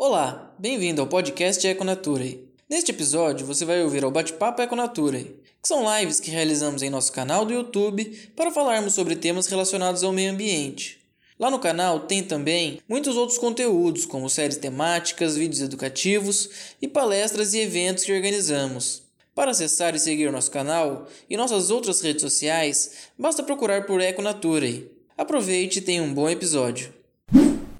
Olá, bem-vindo ao podcast Econature. Neste episódio você vai ouvir o Bate-Papo Econature, que são lives que realizamos em nosso canal do YouTube para falarmos sobre temas relacionados ao meio ambiente. Lá no canal tem também muitos outros conteúdos, como séries temáticas, vídeos educativos e palestras e eventos que organizamos. Para acessar e seguir nosso canal e nossas outras redes sociais, basta procurar por Econature. Aproveite e tenha um bom episódio.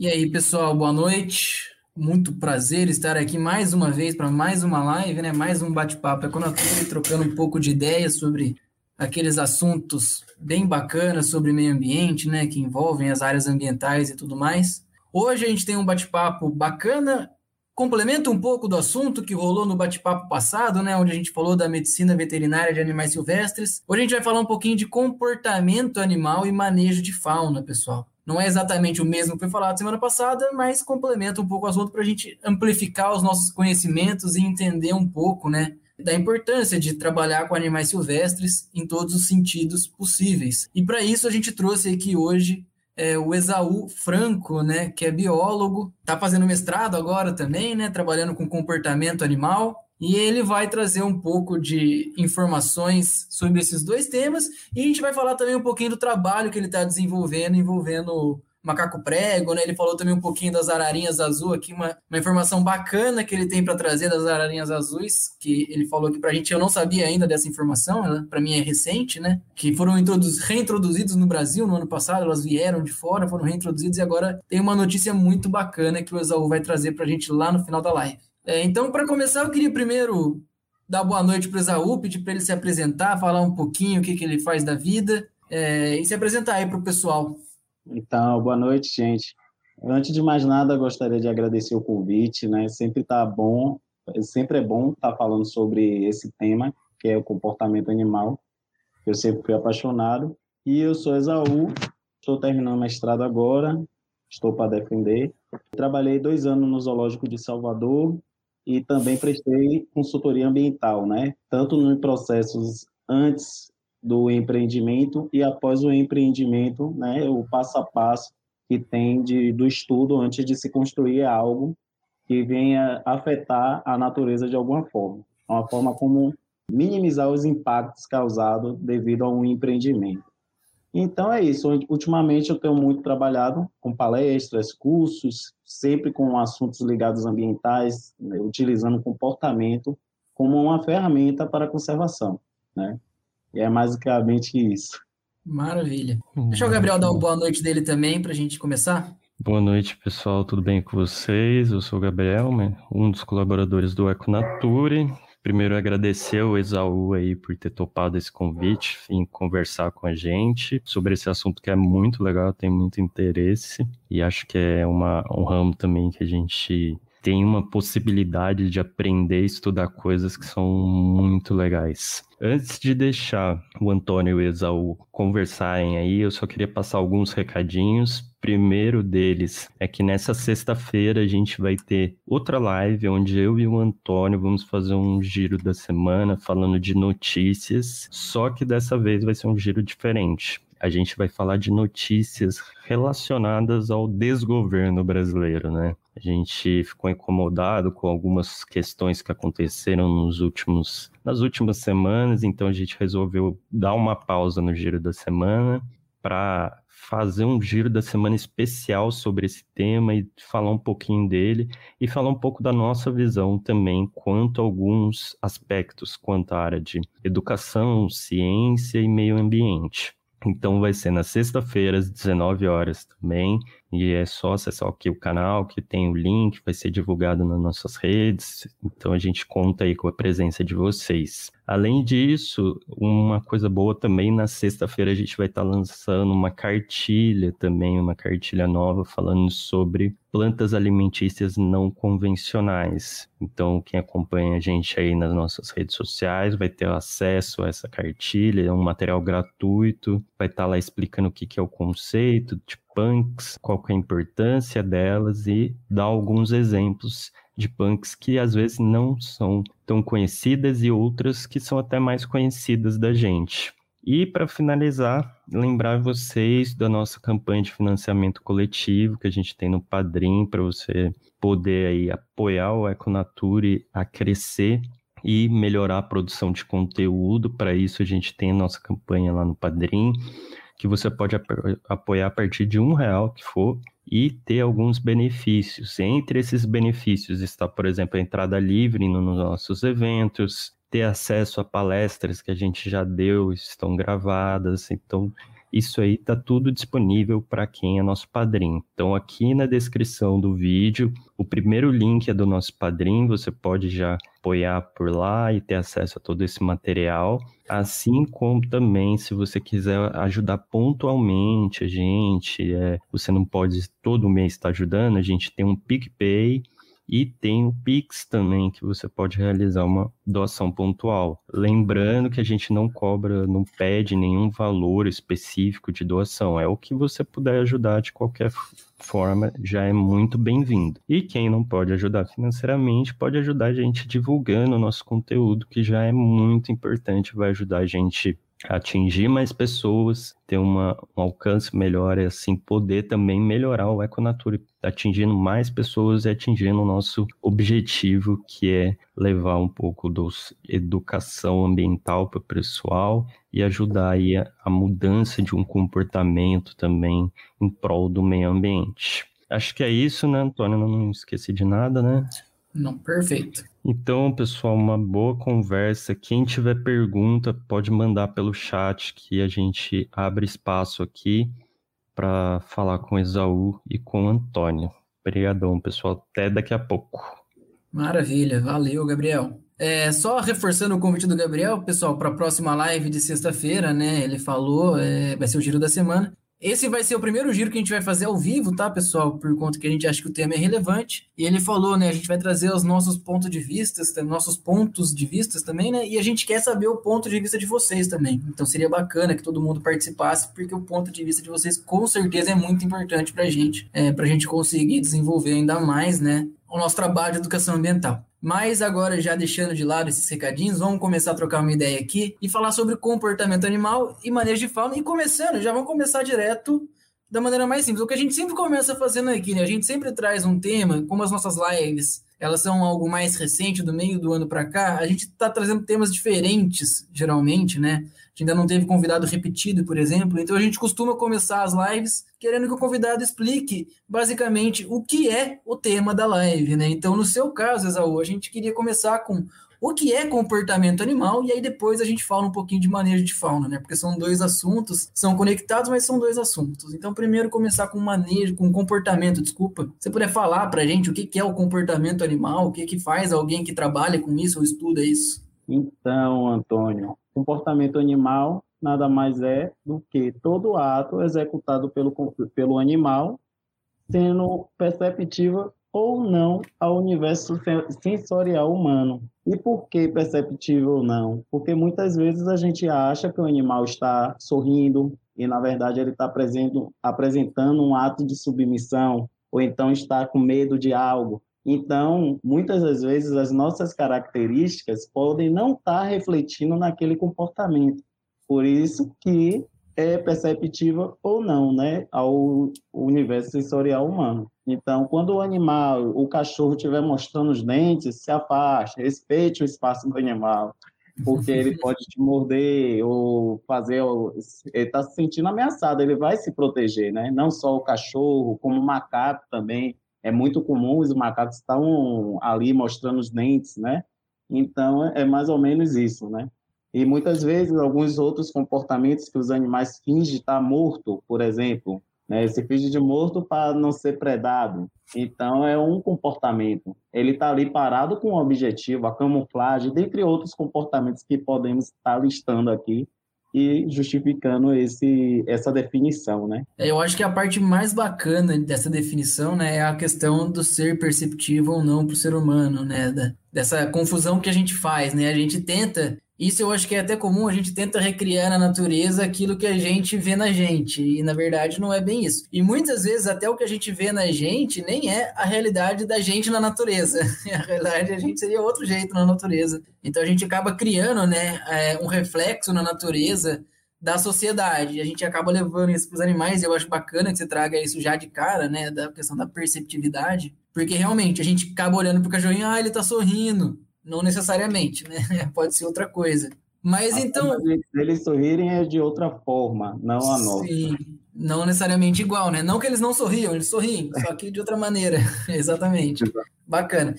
E aí, pessoal, boa noite. Muito prazer estar aqui mais uma vez para mais uma live, né? Mais um bate-papo Econatura, trocando um pouco de ideias sobre aqueles assuntos bem bacanas sobre meio ambiente, né? Que envolvem as áreas ambientais e tudo mais. Hoje a gente tem um bate-papo bacana, complementa um pouco do assunto que rolou no bate-papo passado, né? Onde a gente falou da medicina veterinária de animais silvestres. Hoje a gente vai falar um pouquinho de comportamento animal e manejo de fauna, pessoal. Não é exatamente o mesmo que foi falado semana passada, mas complementa um pouco o assunto para a gente amplificar os nossos conhecimentos e entender um pouco, né, da importância de trabalhar com animais silvestres em todos os sentidos possíveis. E para isso a gente trouxe aqui hoje é, o Esaú Franco, né, que é biólogo, está fazendo mestrado agora também, né, trabalhando com comportamento animal e ele vai trazer um pouco de informações sobre esses dois temas e a gente vai falar também um pouquinho do trabalho que ele está desenvolvendo, envolvendo macaco prego, né? Ele falou também um pouquinho das ararinhas azuis aqui, uma, uma informação bacana que ele tem para trazer das ararinhas azuis, que ele falou aqui para a gente, eu não sabia ainda dessa informação, para mim é recente, né? Que foram reintroduzidos no Brasil no ano passado, elas vieram de fora, foram reintroduzidos e agora tem uma notícia muito bacana que o Exaú vai trazer para a gente lá no final da live. É, então, para começar, eu queria primeiro dar boa noite para o Exaú, pedir para ele se apresentar, falar um pouquinho o que, que ele faz da vida é, e se apresentar aí para o pessoal. Então, boa noite, gente. Antes de mais nada, gostaria de agradecer o convite, né? Sempre tá bom, sempre é bom estar tá falando sobre esse tema, que é o comportamento animal. Eu sempre fui apaixonado. E eu sou Exaú, estou terminando mestrado agora, estou para defender. Trabalhei dois anos no Zoológico de Salvador, e também prestei consultoria ambiental, né? Tanto nos processos antes do empreendimento e após o empreendimento, né? O passo a passo que tem de, do estudo antes de se construir algo que venha afetar a natureza de alguma forma, uma forma como minimizar os impactos causados devido a um empreendimento. Então é isso. Ultimamente eu tenho muito trabalhado com palestras, cursos, sempre com assuntos ligados ambientais, né, utilizando comportamento como uma ferramenta para a conservação, né? E é basicamente isso. Maravilha. Deixa o Gabriel dar uma boa noite dele também para a gente começar. Boa noite, pessoal. Tudo bem com vocês? Eu sou o Gabriel, um dos colaboradores do Econature. Primeiro, agradecer ao Exaú aí por ter topado esse convite, em conversar com a gente sobre esse assunto que é muito legal, tem muito interesse e acho que é uma, um ramo também que a gente tem uma possibilidade de aprender e estudar coisas que são muito legais. Antes de deixar o Antônio e o Exaú conversarem aí, eu só queria passar alguns recadinhos primeiro deles é que nessa sexta-feira a gente vai ter outra live onde eu e o Antônio vamos fazer um giro da semana falando de notícias, só que dessa vez vai ser um giro diferente. A gente vai falar de notícias relacionadas ao desgoverno brasileiro, né? A gente ficou incomodado com algumas questões que aconteceram nos últimos, nas últimas semanas, então a gente resolveu dar uma pausa no giro da semana para fazer um giro da semana especial sobre esse tema e falar um pouquinho dele e falar um pouco da nossa visão também quanto a alguns aspectos quanto à área de educação, ciência e meio ambiente. Então vai ser na sexta-feira às 19 horas também. E é só acessar aqui o canal que tem o link, vai ser divulgado nas nossas redes. Então a gente conta aí com a presença de vocês. Além disso, uma coisa boa também, na sexta-feira a gente vai estar lançando uma cartilha também, uma cartilha nova falando sobre plantas alimentícias não convencionais. Então, quem acompanha a gente aí nas nossas redes sociais vai ter acesso a essa cartilha, é um material gratuito, vai estar lá explicando o que, que é o conceito, tipo, punks, qual é a importância delas e dar alguns exemplos de punks que às vezes não são tão conhecidas e outras que são até mais conhecidas da gente. E para finalizar, lembrar vocês da nossa campanha de financiamento coletivo que a gente tem no Padrim para você poder aí apoiar o Econature a crescer e melhorar a produção de conteúdo. Para isso, a gente tem a nossa campanha lá no Padrim, que você pode apoiar a partir de um real que for e ter alguns benefícios. Entre esses benefícios está, por exemplo, a entrada livre nos nossos eventos, ter acesso a palestras que a gente já deu, estão gravadas. Então, isso aí tá tudo disponível para quem é nosso padrinho. Então, aqui na descrição do vídeo, o primeiro link é do nosso padrinho, você pode já apoiar por lá e ter acesso a todo esse material. Assim como também, se você quiser ajudar pontualmente a gente, é, você não pode todo mês estar ajudando, a gente tem um PicPay e tem o Pix também, que você pode realizar uma doação pontual. Lembrando que a gente não cobra, não pede nenhum valor específico de doação. É o que você puder ajudar de qualquer forma, já é muito bem-vindo. E quem não pode ajudar financeiramente, pode ajudar a gente divulgando o nosso conteúdo, que já é muito importante, vai ajudar a gente atingir mais pessoas, ter uma, um alcance melhor e assim poder também melhorar o Econature, atingindo mais pessoas e atingindo o nosso objetivo, que é levar um pouco da educação ambiental para o pessoal e ajudar aí a, a mudança de um comportamento também em prol do meio ambiente. Acho que é isso, né, Antônio? Não esqueci de nada, né? Não, perfeito. Então, pessoal, uma boa conversa. Quem tiver pergunta, pode mandar pelo chat que a gente abre espaço aqui para falar com o Esaú e com o Antônio. Obrigadão, pessoal. Até daqui a pouco. Maravilha, valeu, Gabriel. É, só reforçando o convite do Gabriel, pessoal, para a próxima live de sexta-feira, né? Ele falou, é, vai ser o giro da semana. Esse vai ser o primeiro giro que a gente vai fazer ao vivo, tá, pessoal? Por conta que a gente acha que o tema é relevante. E ele falou, né? A gente vai trazer os nossos pontos de vista, nossos pontos de vista também, né? E a gente quer saber o ponto de vista de vocês também. Então seria bacana que todo mundo participasse, porque o ponto de vista de vocês com certeza é muito importante pra gente, é, pra gente conseguir desenvolver ainda mais, né? O nosso trabalho de educação ambiental. Mas agora, já deixando de lado esses recadinhos, vamos começar a trocar uma ideia aqui e falar sobre comportamento animal e manejo de fauna. E começando, já vamos começar direto da maneira mais simples. O que a gente sempre começa fazendo aqui, né? A gente sempre traz um tema, como as nossas lives, elas são algo mais recente, do meio do ano para cá, a gente está trazendo temas diferentes, geralmente, né? Gente ainda não teve convidado repetido, por exemplo. Então a gente costuma começar as lives querendo que o convidado explique basicamente o que é o tema da live, né? Então, no seu caso, Exaú, a gente queria começar com o que é comportamento animal e aí depois a gente fala um pouquinho de manejo de fauna, né? Porque são dois assuntos, são conectados, mas são dois assuntos. Então, primeiro começar com manejo, com comportamento, desculpa. Você puder falar pra gente o que é o comportamento animal, o que que faz alguém que trabalha com isso ou estuda isso? Então, Antônio, comportamento animal nada mais é do que todo ato executado pelo, pelo animal, sendo perceptível ou não ao universo sensorial humano. E por que perceptível ou não? Porque muitas vezes a gente acha que o animal está sorrindo e, na verdade, ele está apresentando um ato de submissão, ou então está com medo de algo. Então, muitas das vezes, as nossas características podem não estar refletindo naquele comportamento. Por isso que é perceptível ou não, né, ao universo sensorial humano. Então, quando o animal, o cachorro estiver mostrando os dentes, se afaste, respeite o espaço do animal, porque ele pode te morder ou fazer, ele está se sentindo ameaçado, ele vai se proteger, né? Não só o cachorro, como o macaco também é muito comum os macacos estão ali mostrando os dentes, né? Então, é mais ou menos isso, né? E muitas vezes, alguns outros comportamentos que os animais fingem estar morto, por exemplo, né? Se finge de morto para não ser predado. Então, é um comportamento. Ele está ali parado com um objetivo, a camuflagem, dentre outros comportamentos que podemos estar listando aqui, e justificando esse, essa definição, né? É, eu acho que a parte mais bacana dessa definição, né, é a questão do ser perceptível ou não para o ser humano, né? Da, dessa confusão que a gente faz, né? A gente tenta isso eu acho que é até comum, a gente tenta recriar na natureza aquilo que a gente vê na gente, e na verdade não é bem isso. E muitas vezes até o que a gente vê na gente nem é a realidade da gente na natureza. A realidade a gente seria outro jeito na natureza. Então a gente acaba criando, né, é, um reflexo na natureza da sociedade. A gente acaba levando isso para os animais, eu acho bacana que você traga isso já de cara, né, da questão da perceptividade, porque realmente a gente acaba olhando para o cachorrinho, ah, ele está sorrindo. Não necessariamente, né? Pode ser outra coisa. Mas a então. Eles sorrirem é de outra forma, não a nossa. Sim, não necessariamente igual, né? Não que eles não sorriam, eles sorriem, só que de outra maneira. Exatamente. Bacana.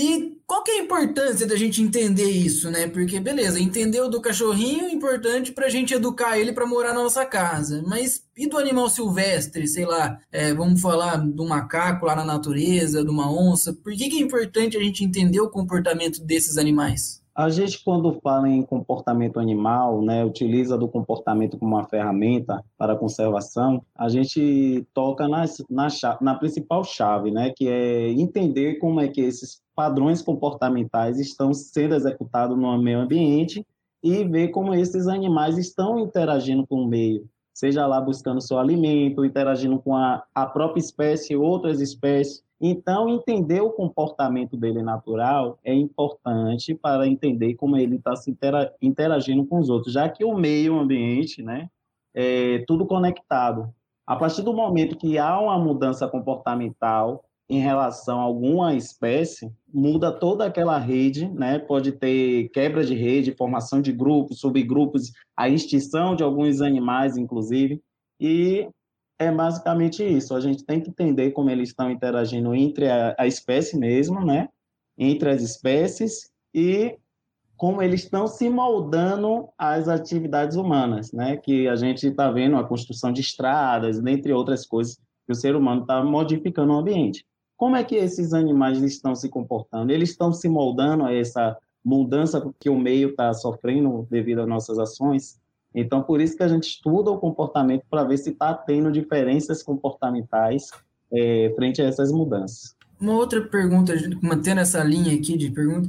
E qual que é a importância da gente entender isso, né? Porque, beleza, entendeu do cachorrinho é importante para a gente educar ele para morar na nossa casa. Mas e do animal silvestre, sei lá, é, vamos falar do macaco lá na natureza, de uma onça? Por que, que é importante a gente entender o comportamento desses animais? A gente, quando fala em comportamento animal, né, utiliza do comportamento como uma ferramenta para conservação, a gente toca na, na, chave, na principal chave, né, que é entender como é que esses padrões comportamentais estão sendo executados no meio ambiente e ver como esses animais estão interagindo com o meio, seja lá buscando seu alimento, interagindo com a, a própria espécie, outras espécies, então, entender o comportamento dele natural é importante para entender como ele está se interagindo com os outros, já que o meio ambiente, né, é tudo conectado. A partir do momento que há uma mudança comportamental em relação a alguma espécie, muda toda aquela rede, né? Pode ter quebra de rede, formação de grupos, subgrupos, a extinção de alguns animais, inclusive, e é basicamente isso. A gente tem que entender como eles estão interagindo entre a, a espécie mesmo, né? Entre as espécies e como eles estão se moldando às atividades humanas, né? Que a gente está vendo a construção de estradas, dentre outras coisas, que o ser humano está modificando o ambiente. Como é que esses animais estão se comportando? Eles estão se moldando a essa mudança que o meio está sofrendo devido às nossas ações? Então, por isso que a gente estuda o comportamento para ver se está tendo diferenças comportamentais é, frente a essas mudanças. Uma outra pergunta, mantendo essa linha aqui de pergunta,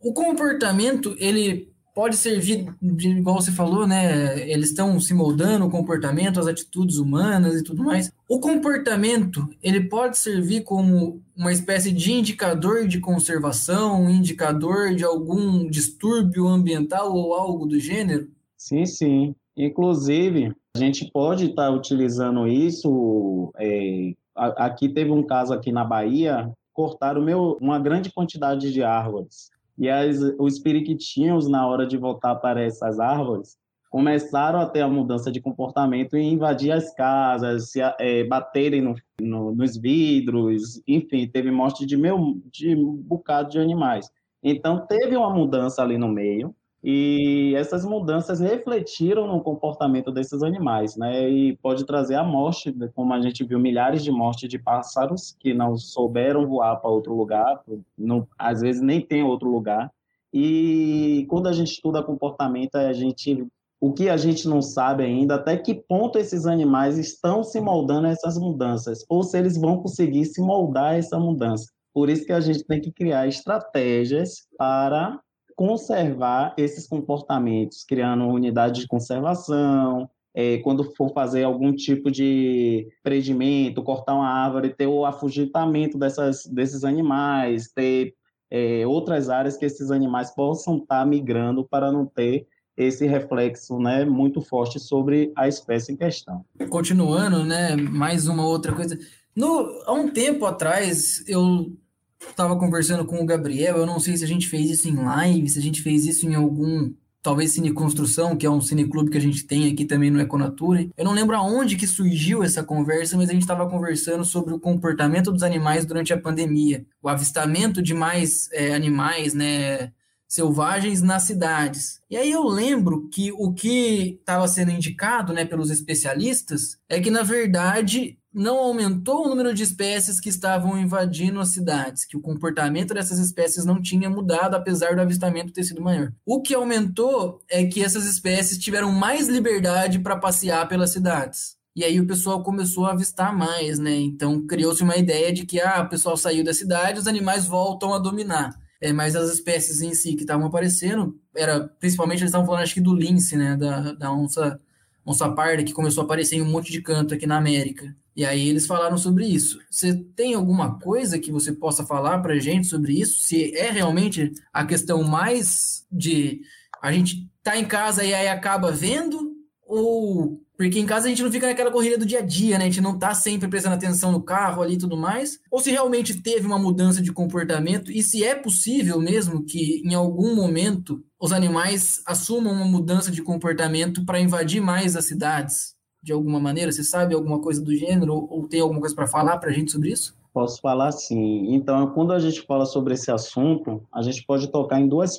o comportamento ele pode servir, de, igual você falou, né? Eles estão se moldando o comportamento, as atitudes humanas e tudo mais. O comportamento ele pode servir como uma espécie de indicador de conservação, um indicador de algum distúrbio ambiental ou algo do gênero? Sim, sim. Inclusive, a gente pode estar tá utilizando isso. É, aqui teve um caso aqui na Bahia, cortaram meu, uma grande quantidade de árvores. E as, os periquitinhos, na hora de voltar para essas árvores, começaram a ter a mudança de comportamento e invadir as casas, se, é, baterem no, no, nos vidros, enfim, teve morte de, meu, de um bocado de animais. Então, teve uma mudança ali no meio, e essas mudanças refletiram no comportamento desses animais, né? E pode trazer a morte, como a gente viu milhares de mortes de pássaros que não souberam voar para outro lugar, não, às vezes nem tem outro lugar. E quando a gente estuda comportamento, a gente o que a gente não sabe ainda, até que ponto esses animais estão se moldando a essas mudanças, ou se eles vão conseguir se moldar a essa mudança. Por isso que a gente tem que criar estratégias para conservar esses comportamentos, criando unidade de conservação, é, quando for fazer algum tipo de prendimento, cortar uma árvore, ter o afugentamento dessas, desses animais, ter é, outras áreas que esses animais possam estar migrando para não ter esse reflexo né, muito forte sobre a espécie em questão. Continuando, né, mais uma outra coisa. No, há um tempo atrás, eu estava conversando com o Gabriel, eu não sei se a gente fez isso em live, se a gente fez isso em algum, talvez Cine Construção, que é um cineclube que a gente tem aqui também no Econature. Eu não lembro aonde que surgiu essa conversa, mas a gente estava conversando sobre o comportamento dos animais durante a pandemia, o avistamento de mais é, animais, né, selvagens nas cidades. E aí eu lembro que o que estava sendo indicado, né, pelos especialistas é que na verdade não aumentou o número de espécies que estavam invadindo as cidades, que o comportamento dessas espécies não tinha mudado, apesar do avistamento ter sido maior. O que aumentou é que essas espécies tiveram mais liberdade para passear pelas cidades. E aí o pessoal começou a avistar mais, né? Então criou-se uma ideia de que ah, o pessoal saiu da cidade, os animais voltam a dominar. É, mas as espécies em si que estavam aparecendo, era principalmente eles estavam falando acho que do lince, né? Da, da onça, onça parda, que começou a aparecer em um monte de canto aqui na América. E aí eles falaram sobre isso. Você tem alguma coisa que você possa falar para gente sobre isso? Se é realmente a questão mais de a gente tá em casa e aí acaba vendo, Ou porque em casa a gente não fica naquela corrida do dia a dia, né? A gente não tá sempre prestando atenção no carro ali e tudo mais. Ou se realmente teve uma mudança de comportamento e se é possível mesmo que em algum momento os animais assumam uma mudança de comportamento para invadir mais as cidades de alguma maneira? Você sabe alguma coisa do gênero ou, tem alguma coisa para falar para a gente sobre isso? Posso falar sim. Então, quando a gente fala sobre esse assunto, a gente pode tocar em, duas,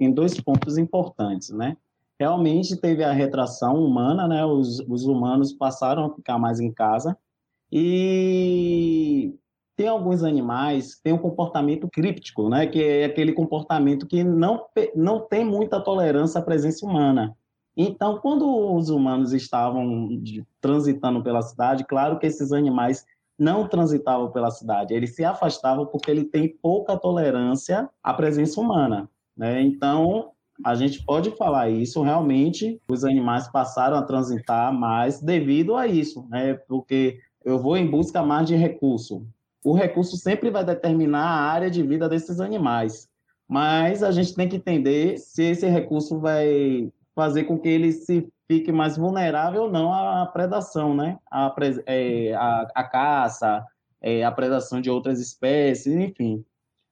em dois pontos importantes, né? Realmente teve a retração humana, né? Os, os humanos passaram a ficar mais em casa e tem alguns animais tem um comportamento críptico, né? Que é aquele comportamento que não, não tem muita tolerância à presença humana. Então, quando os humanos estavam transitando pela cidade, claro que esses animais não transitavam pela cidade, eles se afastavam porque ele tem pouca tolerância à presença humana. Né? Então, a gente pode falar isso, realmente, os animais passaram a transitar mais devido a isso, né? porque eu vou em busca mais de recurso. O recurso sempre vai determinar a área de vida desses animais, mas a gente tem que entender se esse recurso vai fazer com que ele se fique mais vulnerável ou não à predação, né? A, é, caça, é, a predação de outras espécies, enfim.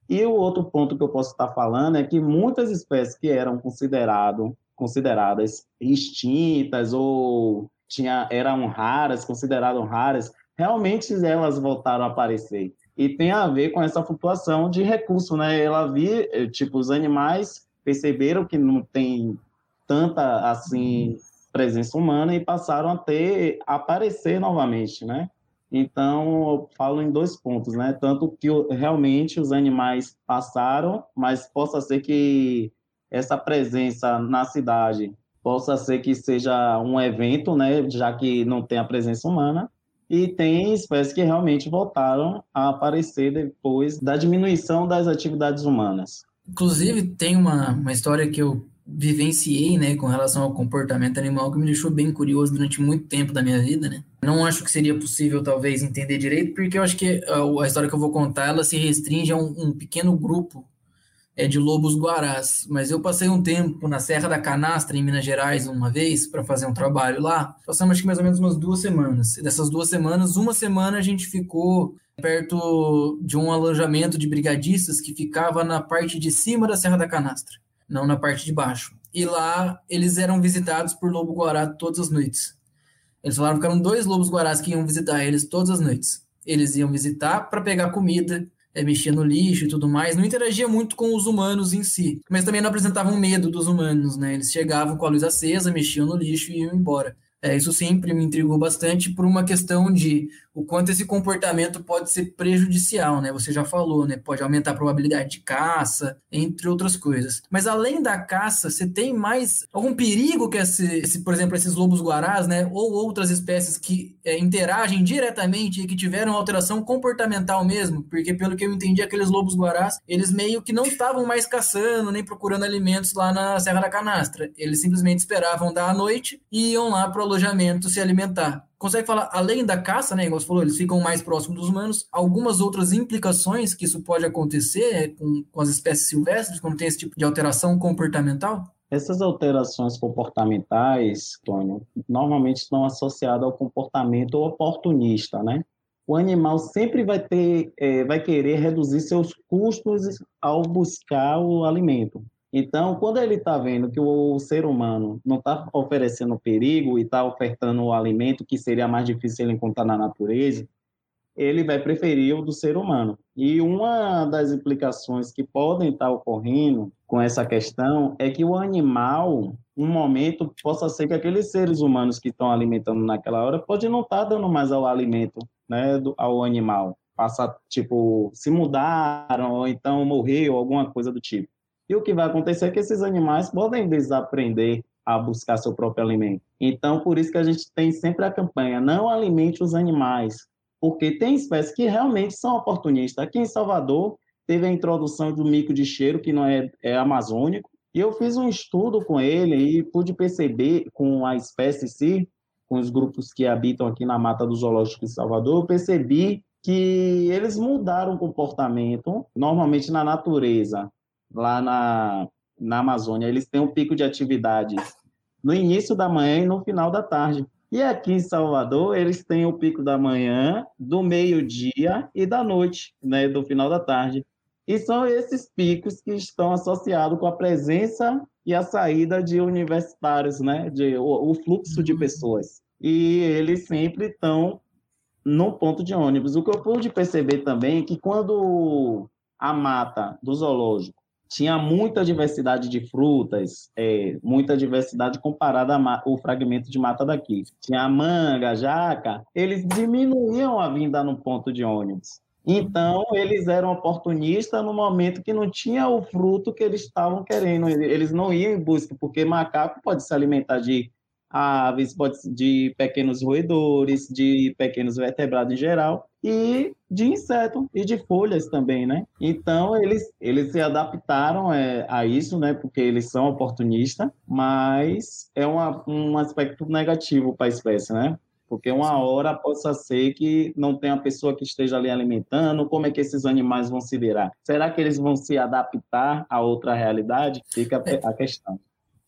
E o outro ponto que eu posso estar falando é que muitas espécies que eram considerado, consideradas extintas ou tinha, eram raras, consideradas raras, realmente elas voltaram a aparecer. E tem a ver com essa flutuação de recurso, né? Ela vi, tipo, os animais perceberam que não tem tanta assim presença humana e passaram a ter aparecer novamente, né? Então, eu falo em dois pontos, né? Tanto que realmente os animais passaram, mas possa ser que essa presença na cidade possa ser que seja um evento, né? Já que não tem a presença humana. E tem espécies que realmente voltaram a aparecer depois da diminuição das atividades humanas. Inclusive, tem uma, uma história que eu vivenciei, né, com relação ao comportamento animal que me deixou bem curioso durante muito tempo da minha vida, né? Não acho que seria possível, talvez, entender direito, porque eu acho que a, a história que eu vou contar, ela se restringe a um, um pequeno grupo é, de lobos guarás. Mas eu passei um tempo na Serra da Canastra, em Minas Gerais, uma vez, para fazer um trabalho lá. Passamos, acho que mais ou menos umas duas semanas. E dessas duas semanas, uma semana a gente ficou perto de um alojamento de brigadistas que ficava na parte de cima da Serra da Canastra não na parte de baixo. E lá eles eram visitados por lobo-guará todas as noites. Eles falaram que eram dois lobos-guarás que iam visitar eles todas as noites. Eles iam visitar para pegar comida, é, mexia no lixo e tudo mais, não interagia muito com os humanos em si, mas também não apresentavam medo dos humanos, né? Eles chegavam com a luz acesa, mexiam no lixo e iam embora. É, isso sempre me intrigou bastante por uma questão de o quanto esse comportamento pode ser prejudicial, né? Você já falou, né? Pode aumentar a probabilidade de caça, entre outras coisas. Mas além da caça, você tem mais algum perigo que esse, esse por exemplo, esses lobos guarás, né? Ou outras espécies que é, interagem diretamente e que tiveram alteração comportamental mesmo? Porque pelo que eu entendi, aqueles lobos guarás, eles meio que não estavam mais caçando nem procurando alimentos lá na Serra da Canastra. Eles simplesmente esperavam dar a noite e iam lá para o alojamento se alimentar consegue falar, além da caça, né, igual você falou, eles ficam mais próximos dos humanos, algumas outras implicações que isso pode acontecer é, com, com as espécies silvestres, quando tem esse tipo de alteração comportamental? Essas alterações comportamentais, Tônio, normalmente estão associadas ao comportamento oportunista, né? O animal sempre vai ter, é, vai querer reduzir seus custos ao buscar o alimento. Então, quando ele está vendo que o ser humano não está oferecendo perigo e está ofertando o alimento que seria mais difícil ele encontrar na natureza, ele vai preferir o do ser humano. E uma das implicações que podem estar tá ocorrendo com essa questão é que o animal, um momento, possa ser que aqueles seres humanos que estão alimentando naquela hora pode não estar tá dando mais ao alimento, né, do, ao animal. Passa, tipo, se mudaram, ou então morreu, alguma coisa do tipo. E o que vai acontecer é que esses animais podem desaprender a buscar seu próprio alimento. Então, por isso que a gente tem sempre a campanha: não alimente os animais, porque tem espécies que realmente são oportunistas. Aqui em Salvador, teve a introdução do mico de cheiro, que não é, é amazônico, e eu fiz um estudo com ele e pude perceber, com a espécie em si, com os grupos que habitam aqui na mata do zoológico de Salvador, eu percebi que eles mudaram o comportamento. Normalmente na natureza, lá na, na Amazônia, eles têm um pico de atividade no início da manhã e no final da tarde. E aqui em Salvador, eles têm o pico da manhã, do meio-dia e da noite, né, do final da tarde. E são esses picos que estão associados com a presença e a saída de universitários, né, de, o, o fluxo de uhum. pessoas. E eles sempre estão no ponto de ônibus. O que eu pude perceber também é que quando a mata do zoológico tinha muita diversidade de frutas, é, muita diversidade comparada ao fragmento de mata daqui. Tinha manga, jaca, eles diminuíam a vinda no ponto de ônibus. Então, eles eram oportunistas no momento que não tinha o fruto que eles estavam querendo. Eles não iam em busca, porque macaco pode se alimentar de aves, pode, de pequenos roedores, de pequenos vertebrados em geral, e de inseto e de folhas também, né? Então, eles, eles se adaptaram é, a isso, né? Porque eles são oportunistas, mas é uma, um aspecto negativo para a espécie, né? Porque uma hora possa ser que não tenha pessoa que esteja ali alimentando, como é que esses animais vão se virar? Será que eles vão se adaptar a outra realidade? Fica a questão.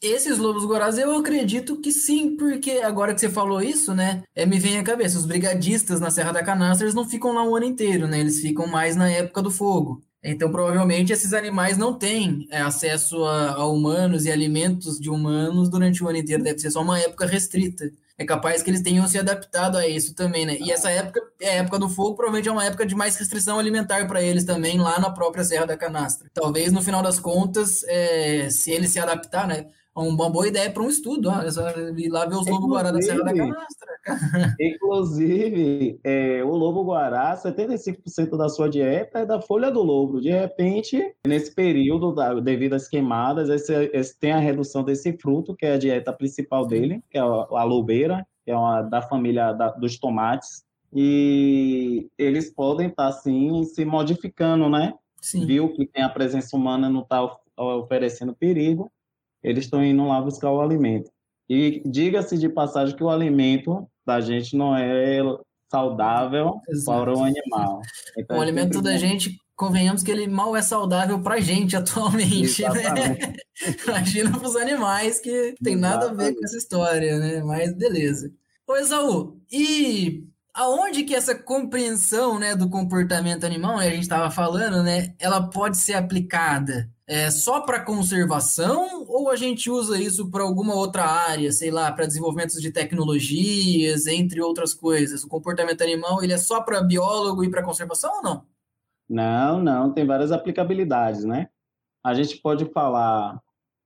Esses lobos guarás eu acredito que sim, porque agora que você falou isso, né, é, me vem à cabeça, os brigadistas na Serra da Canastra, eles não ficam lá o ano inteiro, né, eles ficam mais na época do fogo. Então, provavelmente, esses animais não têm é, acesso a, a, humanos e alimentos de humanos durante o ano inteiro, deve ser só uma época restrita. É capaz que eles tenham se adaptado a isso também, né? E essa época, é a época do fogo, provavelmente é uma época de mais restrição alimentar para eles também, lá na própria Serra da Canastra. Talvez, no final das contas, é, se eles se adaptar, né? Uma boa ideia para um estudo, ó, ir lá ver os lobos guará da Serra da Canastra. Inclusive, é, o lobo guará, 75% da sua dieta é da folha do lobo. De repente, nesse período, da, devido às queimadas, esse, esse, tem a redução desse fruto, que é a dieta principal dele, que é a, a lobeira, que é uma da família da, dos tomates. E eles podem estar, tá, assim, se modificando, né? Sim. Viu que tem a presença humana não está oferecendo perigo eles estão indo lá buscar o alimento. E diga-se de passagem que o alimento da gente não é saudável Exato. para o animal. Então, o alimento da gente, convenhamos que ele mal é saudável para a gente atualmente, né? Imagina para os animais que tem nada a ver com essa história, né? Mas beleza. Ô, Esaú, e aonde que essa compreensão né, do comportamento animal, né, a gente estava falando, né, ela pode ser aplicada é, só para conservação ou a gente usa isso para alguma outra área, sei lá, para desenvolvimento de tecnologias, entre outras coisas? O comportamento animal ele é só para biólogo e para conservação ou não? Não, não, tem várias aplicabilidades, né? A gente pode falar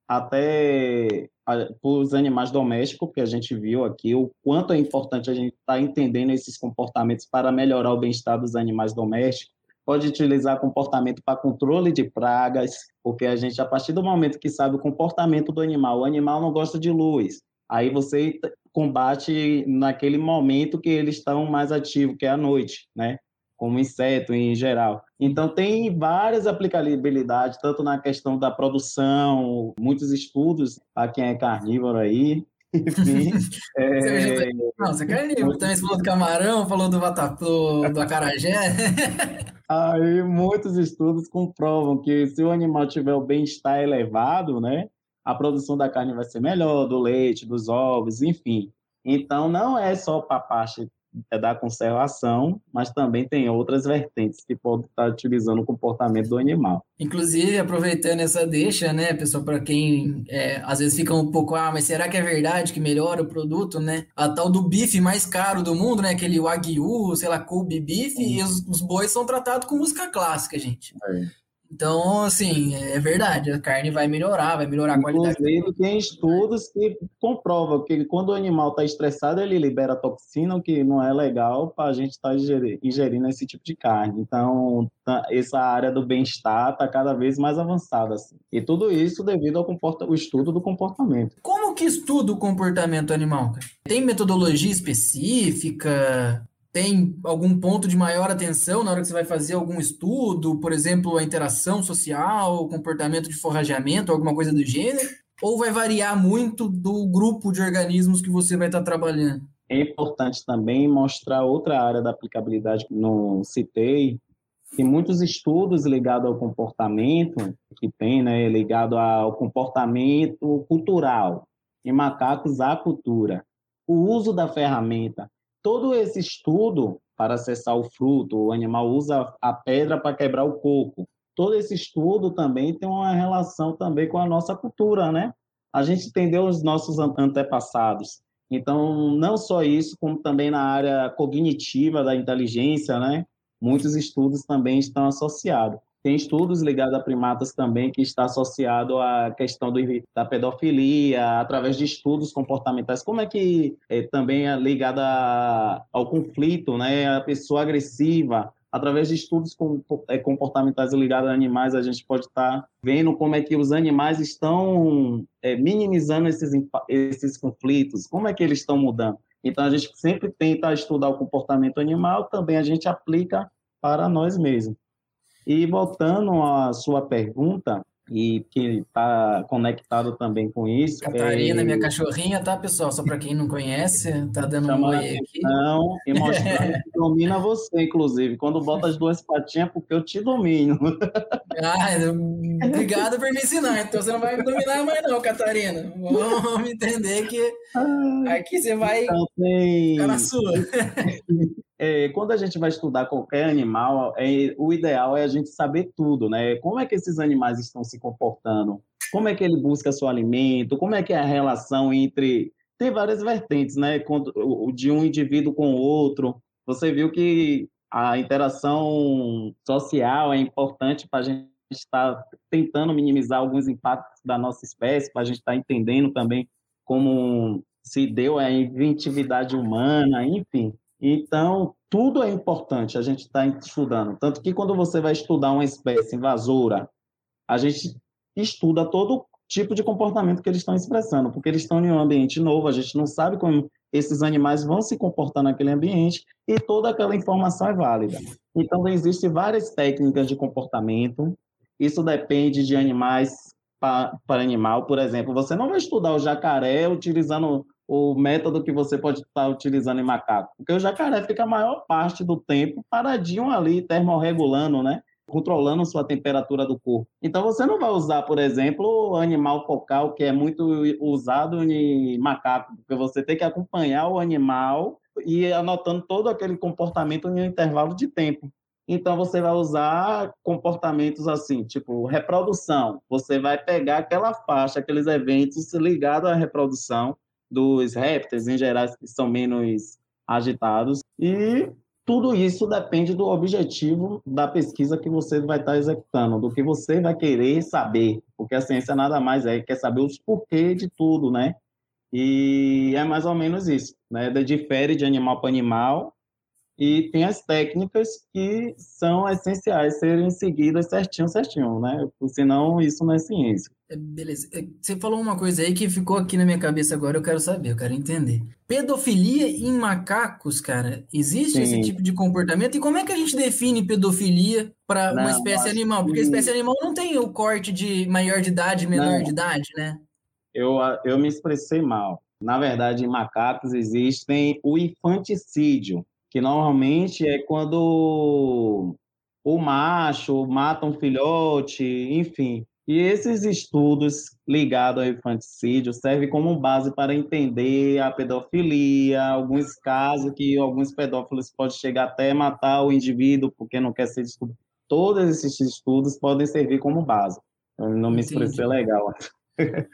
até para os animais domésticos, que a gente viu aqui, o quanto é importante a gente estar tá entendendo esses comportamentos para melhorar o bem-estar dos animais domésticos pode utilizar comportamento para controle de pragas, porque a gente, a partir do momento que sabe o comportamento do animal, o animal não gosta de luz, aí você combate naquele momento que eles estão mais ativos, que é a noite, né? Como inseto em geral. Então, tem várias aplicabilidades, tanto na questão da produção, muitos estudos, para quem é carnívoro aí, enfim. é... Não, você quer livro. Também falou do camarão, falou do vatapô, do acarajé. Aí muitos estudos comprovam que se o animal tiver o bem-estar elevado, né, a produção da carne vai ser melhor, do leite, dos ovos, enfim. Então, não é só parte é da conservação, mas também tem outras vertentes que podem estar utilizando o comportamento do animal. Inclusive, aproveitando essa deixa, né, pessoal, para quem é, às vezes fica um pouco, ah, mas será que é verdade que melhora o produto, né? A tal do bife mais caro do mundo, né, aquele Wagyu, sei lá, Kobe beef, uhum. e os, os, bois são tratados com música clássica, gente. É. Então, assim, é verdade, a carne vai melhorar, vai melhorar a qualidade. Inclusive, tem estudos que comprovam que quando o animal está estressado, ele libera toxina, o que não é legal para a gente estar tá ingerindo esse tipo de carne. Então, tá, essa área do bem-estar está cada vez mais avançada. Assim. E tudo isso devido ao, comporta ao estudo do comportamento. Como que estuda o comportamento animal? Tem metodologia específica? Tem algum ponto de maior atenção na hora que você vai fazer algum estudo, por exemplo, a interação social, o comportamento de forrageamento, alguma coisa do gênero? Ou vai variar muito do grupo de organismos que você vai estar trabalhando? É importante também mostrar outra área da aplicabilidade que não citei, tem muitos estudos ligados ao comportamento que tem, né, ligado ao comportamento cultural. em macacos a cultura. O uso da ferramenta, todo esse estudo para acessar o fruto, o animal usa a pedra para quebrar o coco. Todo esse estudo também tem uma relação também com a nossa cultura, né? A gente entendeu os nossos antepassados. Então, não só isso, como também na área cognitiva da inteligência, né? Muitos estudos também estão associados. Tem estudos ligados a primatas também que está associado à questão do, da pedofilia, através de estudos comportamentais. Como é que é, também é ligada ao conflito, né? A pessoa agressiva, através de estudos é, comportamentais ligados a animais, a gente pode estar vendo como é que os animais estão é, minimizando esses, esses conflitos, como é que eles estão mudando. Então, a gente sempre tenta estudar o comportamento animal, também a gente aplica para nós mesmos. E voltando à sua pergunta, e que está conectado também com isso. Catarina, é... minha cachorrinha, tá, pessoal? Só para quem não conhece, tá dando um oi aqui. Não, e mostrando que domina você, inclusive. Quando bota as duas patinhas, porque eu te domino. Ah, obrigado por me ensinar. Então você não vai me dominar mais, não, Catarina. Vamos entender que aqui você vai então, tem... ficar na sua. é, quando a gente vai estudar qualquer animal, é, o ideal é a gente saber tudo, né? Como é que esses animais estão se comportando? Como é que ele busca seu alimento? Como é que é a relação entre... Tem várias vertentes, né? De um indivíduo com o outro. Você viu que a interação social é importante para a gente estar tentando minimizar alguns impactos da nossa espécie, para a gente estar entendendo também como se deu a inventividade humana, enfim. Então, tudo é importante a gente estar tá estudando. Tanto que quando você vai estudar uma espécie invasora, a gente estuda todo tipo de comportamento que eles estão expressando, porque eles estão em um ambiente novo, a gente não sabe como esses animais vão se comportar naquele ambiente e toda aquela informação é válida. Então, existem várias técnicas de comportamento, isso depende de animais para animal. Por exemplo, você não vai estudar o jacaré utilizando o método que você pode estar utilizando em macaco. Porque o jacaré fica a maior parte do tempo paradinho ali, termorregulando, né? Controlando sua temperatura do corpo. Então, você não vai usar, por exemplo, animal focal, que é muito usado em macaco, porque você tem que acompanhar o animal e anotando todo aquele comportamento em um intervalo de tempo. Então, você vai usar comportamentos assim, tipo reprodução. Você vai pegar aquela faixa, aqueles eventos ligados à reprodução, dos répteis em geral são menos agitados e tudo isso depende do objetivo da pesquisa que você vai estar executando, do que você vai querer saber, porque a ciência nada mais é quer saber os porquês de tudo, né? E é mais ou menos isso, né? Difere de animal para animal, e tem as técnicas que são essenciais serem seguidas certinho, certinho, né? Senão isso não é ciência. É, beleza. É, você falou uma coisa aí que ficou aqui na minha cabeça agora, eu quero saber, eu quero entender. Pedofilia em macacos, cara, existe Sim. esse tipo de comportamento? E como é que a gente define pedofilia para uma espécie animal? Porque a espécie animal não tem o corte de maior de idade, menor não. de idade, né? Eu, eu me expressei mal. Na verdade, em macacos existem o infanticídio, que normalmente é quando o macho mata um filhote, enfim. E esses estudos ligados ao infanticídio servem como base para entender a pedofilia, alguns casos que alguns pedófilos podem chegar até matar o indivíduo porque não quer ser descoberto. Todos esses estudos podem servir como base. Eu não me expressei legal.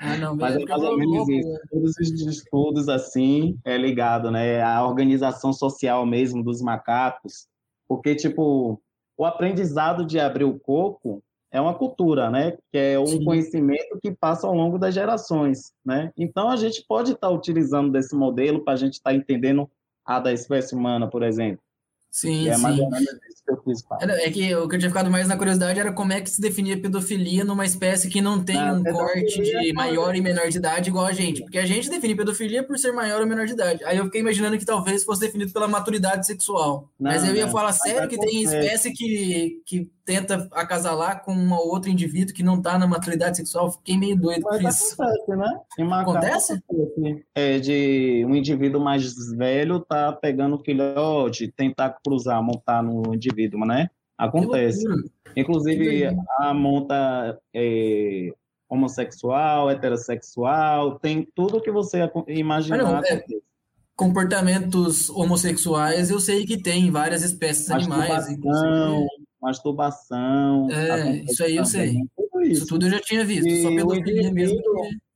Ah, não, Mas é mais ou menos isso. Todos os estudos, assim, é ligado, né? A organização social mesmo dos macacos. Porque, tipo, o aprendizado de abrir o coco é uma cultura, né? Que é um Sim. conhecimento que passa ao longo das gerações, né? Então, a gente pode estar utilizando desse modelo para a gente estar entendendo a da espécie humana, por exemplo. Sim, é sim. mais ou menos isso que eu. É que o que eu tinha ficado mais na curiosidade era como é que se definia pedofilia numa espécie que não tem um corte de maior e menor de idade igual a gente. Porque a gente define pedofilia por ser maior ou menor de idade. Aí eu fiquei imaginando que talvez fosse definido pela maturidade sexual. Não, Mas eu ia não. falar sério que tem espécie que, que tenta acasalar com um outro indivíduo que não está na maturidade sexual. Fiquei meio doido Mas com isso. Acontece, né? acontece? É de um indivíduo mais velho tá pegando o filhote, tentar cruzar, montar no indivíduo, né? Acontece. Inclusive, a monta é, homossexual, heterossexual, tem tudo que você imaginar. Não, é, comportamentos homossexuais eu sei que tem várias espécies animais. Inclusive. Masturbação. É, isso aí eu sei. Tudo isso. isso. tudo eu já tinha visto, e só pelo mesmo.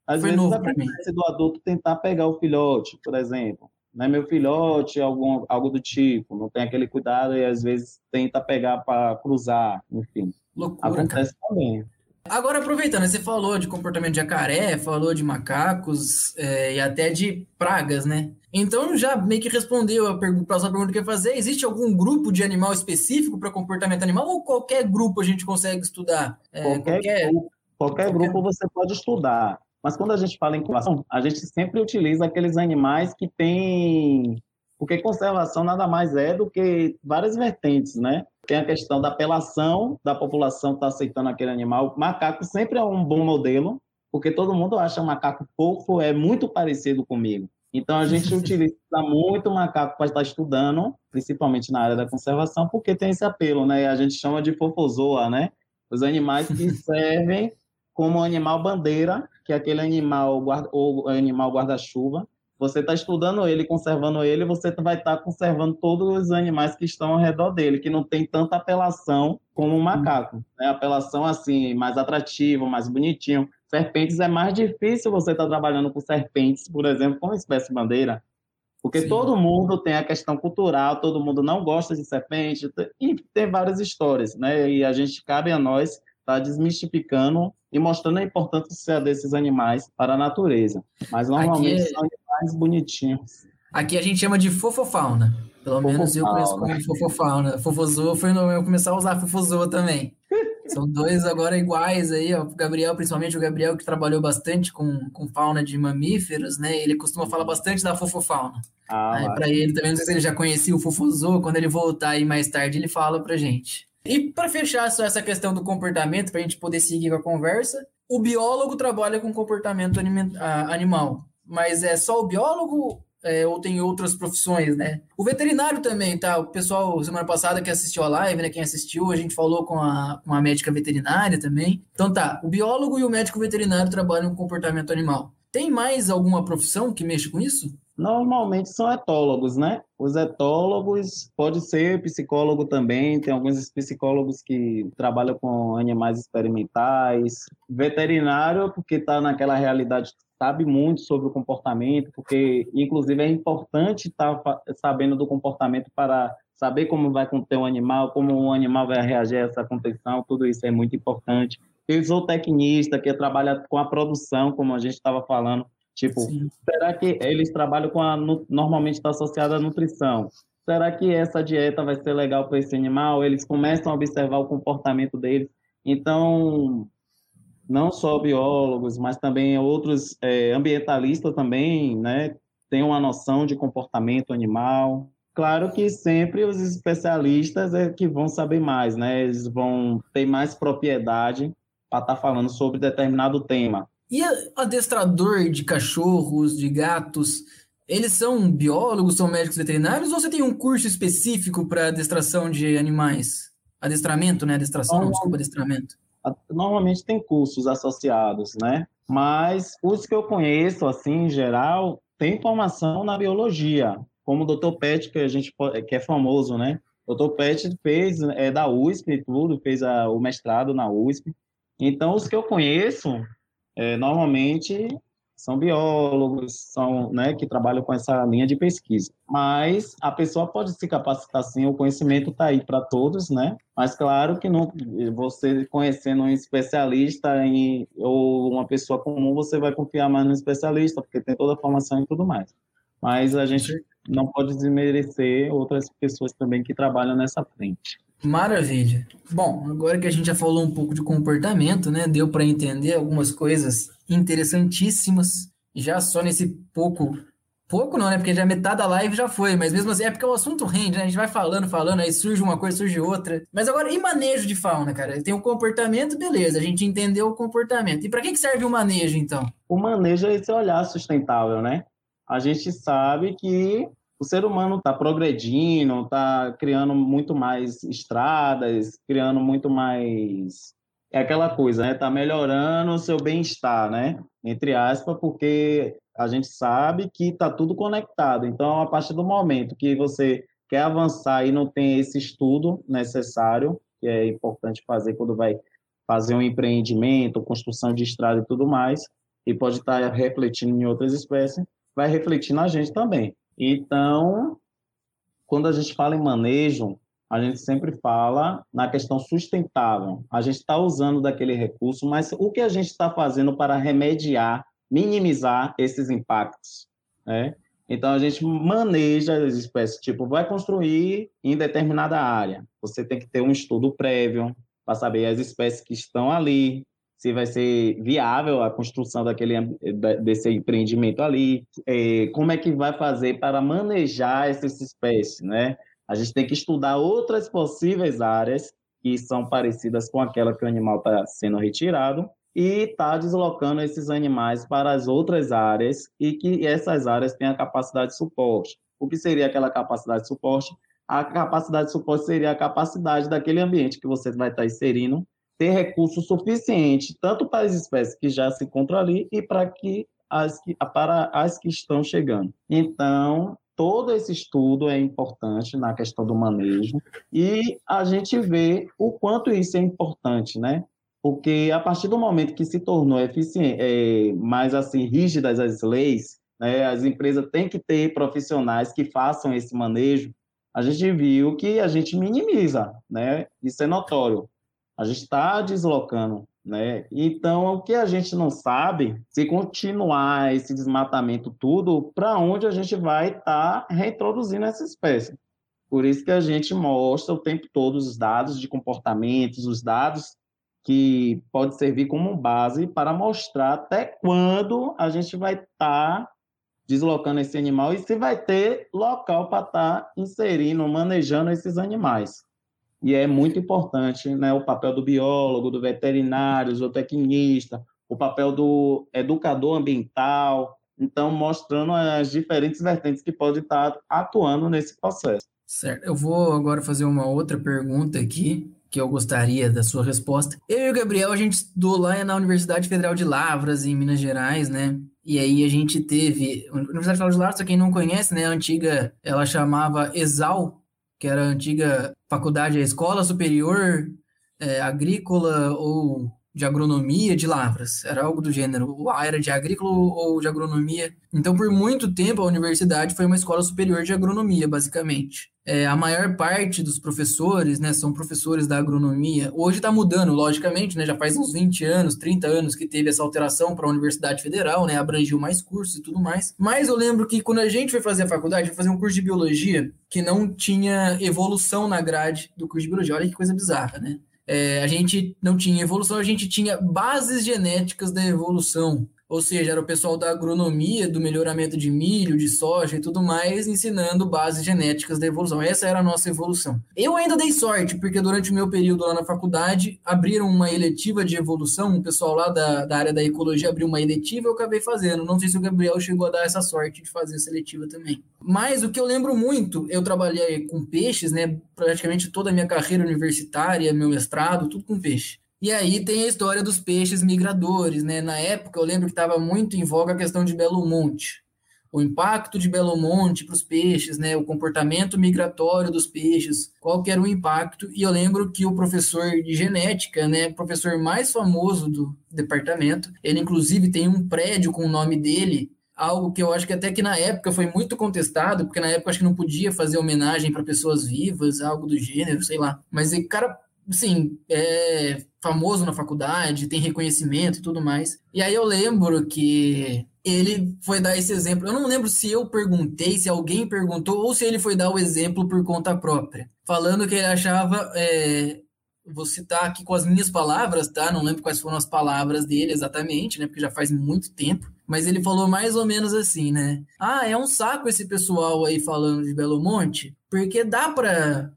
Às foi vezes novo para mim. do adulto tentar pegar o filhote, por exemplo. Não é meu filhote, algum, algo do tipo. Não tem aquele cuidado e às vezes tenta pegar para cruzar, enfim. Loucura, Acontece cara. também. Agora, aproveitando, você falou de comportamento de jacaré, falou de macacos é, e até de pragas, né? Então, já meio que respondeu a próxima pergunta que eu ia fazer. Existe algum grupo de animal específico para comportamento animal ou qualquer grupo a gente consegue estudar? É, qualquer, qualquer, grupo, qualquer, qualquer, grupo você pode estudar. Mas quando a gente fala em conservação, a gente sempre utiliza aqueles animais que têm. Porque conservação nada mais é do que várias vertentes, né? Tem a questão da apelação, da população estar tá aceitando aquele animal. Macaco sempre é um bom modelo, porque todo mundo acha macaco fofo, é muito parecido comigo. Então a gente utiliza muito macaco para estar estudando, principalmente na área da conservação, porque tem esse apelo, né? A gente chama de fofozoa, né? Os animais que servem como animal bandeira, que é aquele animal guarda, ou animal guarda-chuva. Você está estudando ele, conservando ele, você vai estar tá conservando todos os animais que estão ao redor dele, que não tem tanta apelação como um macaco. Né? Apelação assim, mais atrativo, mais bonitinho. Serpentes é mais difícil você estar tá trabalhando com serpentes, por exemplo, como espécie bandeira, porque Sim. todo mundo tem a questão cultural, todo mundo não gosta de serpente, e tem várias histórias, né? E a gente cabe a nós estar tá desmistificando e mostrando a importância desses animais para a natureza. Mas normalmente é... são animais bonitinhos. Aqui a gente chama de fofofauna. Pelo fofofauna. menos eu conheço como fofofauna. Fofozoa foi no eu começar a usar fofozoa também. São dois agora iguais aí, ó. O Gabriel, principalmente o Gabriel, que trabalhou bastante com, com fauna de mamíferos, né? Ele costuma falar bastante da fofofauna. Ah, para ele também, não sei se ele já conhecia o fofozoa, quando ele voltar aí mais tarde, ele fala pra gente. E para fechar só essa questão do comportamento, para a gente poder seguir com a conversa, o biólogo trabalha com comportamento animal, mas é só o biólogo é, ou tem outras profissões, né? O veterinário também, tá? O pessoal, semana passada que assistiu a live, né? Quem assistiu, a gente falou com a, com a médica veterinária também. Então tá, o biólogo e o médico veterinário trabalham com comportamento animal. Tem mais alguma profissão que mexe com isso? Normalmente são etólogos, né? Os etólogos, pode ser psicólogo também, tem alguns psicólogos que trabalham com animais experimentais. Veterinário, porque está naquela realidade, sabe muito sobre o comportamento, porque inclusive é importante estar tá sabendo do comportamento para saber como vai conter um animal, como um animal vai reagir a essa contenção, tudo isso é muito importante. Eu sou tecnista, que trabalha com a produção, como a gente estava falando. Tipo, Sim. será que eles trabalham com a. Normalmente está associado à nutrição. Será que essa dieta vai ser legal para esse animal? Eles começam a observar o comportamento deles. Então, não só biólogos, mas também outros é, ambientalistas também, né? Tem uma noção de comportamento animal. Claro que sempre os especialistas é que vão saber mais, né? Eles vão ter mais propriedade para estar tá falando sobre determinado tema. E adestrador de cachorros, de gatos, eles são biólogos, são médicos veterinários ou você tem um curso específico para adestração de animais? Adestramento, né? Adestração, não, desculpa, adestramento. Normalmente tem cursos associados, né? Mas os que eu conheço, assim, em geral, tem formação na biologia, como o Dr. Pet, que a gente que é famoso, né? O Dr. Pet fez é da USP e tudo, fez a, o mestrado na USP. Então, os que eu conheço, é, normalmente são biólogos, são, né, que trabalham com essa linha de pesquisa. Mas a pessoa pode se capacitar sim, o conhecimento está aí para todos, né? Mas claro que não, você conhecendo um especialista em, ou uma pessoa comum, você vai confiar mais no especialista, porque tem toda a formação e tudo mais. Mas a gente não pode desmerecer outras pessoas também que trabalham nessa frente. Maravilha. Bom, agora que a gente já falou um pouco de comportamento, né? Deu para entender algumas coisas interessantíssimas. Já só nesse pouco. Pouco não, né? Porque já metade da live já foi, mas mesmo assim é porque o assunto rende, né? A gente vai falando, falando, aí surge uma coisa, surge outra. Mas agora, e manejo de fauna, cara? Tem o um comportamento, beleza, a gente entendeu o comportamento. E para que, serve o manejo, então? O manejo é esse olhar sustentável, né? A gente sabe que o ser humano está progredindo, está criando muito mais estradas, criando muito mais é aquela coisa, né? Tá melhorando o seu bem-estar, né? Entre aspas, porque a gente sabe que está tudo conectado. Então, a partir do momento que você quer avançar e não tem esse estudo necessário, que é importante fazer quando vai fazer um empreendimento, construção de estrada e tudo mais, e pode estar refletindo em outras espécies, vai refletir na gente também. Então, quando a gente fala em manejo, a gente sempre fala na questão sustentável. A gente está usando daquele recurso, mas o que a gente está fazendo para remediar, minimizar esses impactos? Né? Então, a gente maneja as espécies, tipo, vai construir em determinada área. Você tem que ter um estudo prévio para saber as espécies que estão ali, se vai ser viável a construção daquele, desse empreendimento ali, é, como é que vai fazer para manejar essas espécies, né? A gente tem que estudar outras possíveis áreas que são parecidas com aquela que o animal está sendo retirado e está deslocando esses animais para as outras áreas e que essas áreas têm a capacidade de suporte. O que seria aquela capacidade de suporte? A capacidade de suporte seria a capacidade daquele ambiente que você vai estar inserindo ter recurso suficiente, tanto para as espécies que já se encontram ali e para, que as que, para as que estão chegando. Então, todo esse estudo é importante na questão do manejo e a gente vê o quanto isso é importante, né? Porque a partir do momento que se tornou eficiente, é, mais assim rígidas as leis, né, as empresas têm que ter profissionais que façam esse manejo. A gente viu que a gente minimiza, né? Isso é notório. A gente está deslocando, né? Então, o que a gente não sabe, se continuar esse desmatamento tudo, para onde a gente vai estar tá reintroduzindo essa espécie. Por isso que a gente mostra o tempo todo os dados de comportamentos, os dados que pode servir como base para mostrar até quando a gente vai estar tá deslocando esse animal e se vai ter local para estar tá inserindo, manejando esses animais. E é muito importante né, o papel do biólogo, do veterinário, do zootecnista, o papel do educador ambiental, então mostrando as diferentes vertentes que pode estar atuando nesse processo. Certo. Eu vou agora fazer uma outra pergunta aqui, que eu gostaria da sua resposta. Eu e o Gabriel, a gente estudou lá na Universidade Federal de Lavras, em Minas Gerais, né? E aí a gente teve... Universidade Federal de Lavras, para quem não conhece, né? A antiga, ela chamava ESAL, que era a antiga faculdade, a Escola Superior é, Agrícola ou de agronomia de lavras, era algo do gênero, ou era de agrícola ou de agronomia. Então, por muito tempo, a universidade foi uma escola superior de agronomia, basicamente. É, a maior parte dos professores, né, são professores da agronomia. Hoje está mudando, logicamente, né, já faz uns 20 anos, 30 anos que teve essa alteração para a Universidade Federal, né, abrangiu mais cursos e tudo mais. Mas eu lembro que quando a gente foi fazer a faculdade, foi fazer um curso de biologia que não tinha evolução na grade do curso de biologia. Olha que coisa bizarra, né? É, a gente não tinha evolução, a gente tinha bases genéticas da evolução. Ou seja, era o pessoal da agronomia, do melhoramento de milho, de soja e tudo mais, ensinando bases genéticas da evolução. Essa era a nossa evolução. Eu ainda dei sorte, porque durante o meu período lá na faculdade, abriram uma eletiva de evolução, o pessoal lá da, da área da ecologia abriu uma eletiva, eu acabei fazendo. Não sei se o Gabriel chegou a dar essa sorte de fazer essa eletiva também. Mas o que eu lembro muito, eu trabalhei com peixes, né? Praticamente toda a minha carreira universitária, meu mestrado, tudo com peixe. E aí tem a história dos peixes migradores, né? Na época eu lembro que estava muito em voga a questão de Belo Monte. O impacto de Belo Monte para os peixes, né? O comportamento migratório dos peixes, qual que era o impacto. E eu lembro que o professor de genética, né? Professor mais famoso do departamento, ele inclusive tem um prédio com o nome dele, algo que eu acho que até que na época foi muito contestado, porque na época acho que não podia fazer homenagem para pessoas vivas, algo do gênero, sei lá. Mas o cara assim, é famoso na faculdade, tem reconhecimento e tudo mais. E aí eu lembro que ele foi dar esse exemplo. Eu não lembro se eu perguntei, se alguém perguntou, ou se ele foi dar o exemplo por conta própria. Falando que ele achava. É, vou citar aqui com as minhas palavras, tá? Não lembro quais foram as palavras dele exatamente, né? Porque já faz muito tempo. Mas ele falou mais ou menos assim, né? Ah, é um saco esse pessoal aí falando de Belo Monte, porque dá para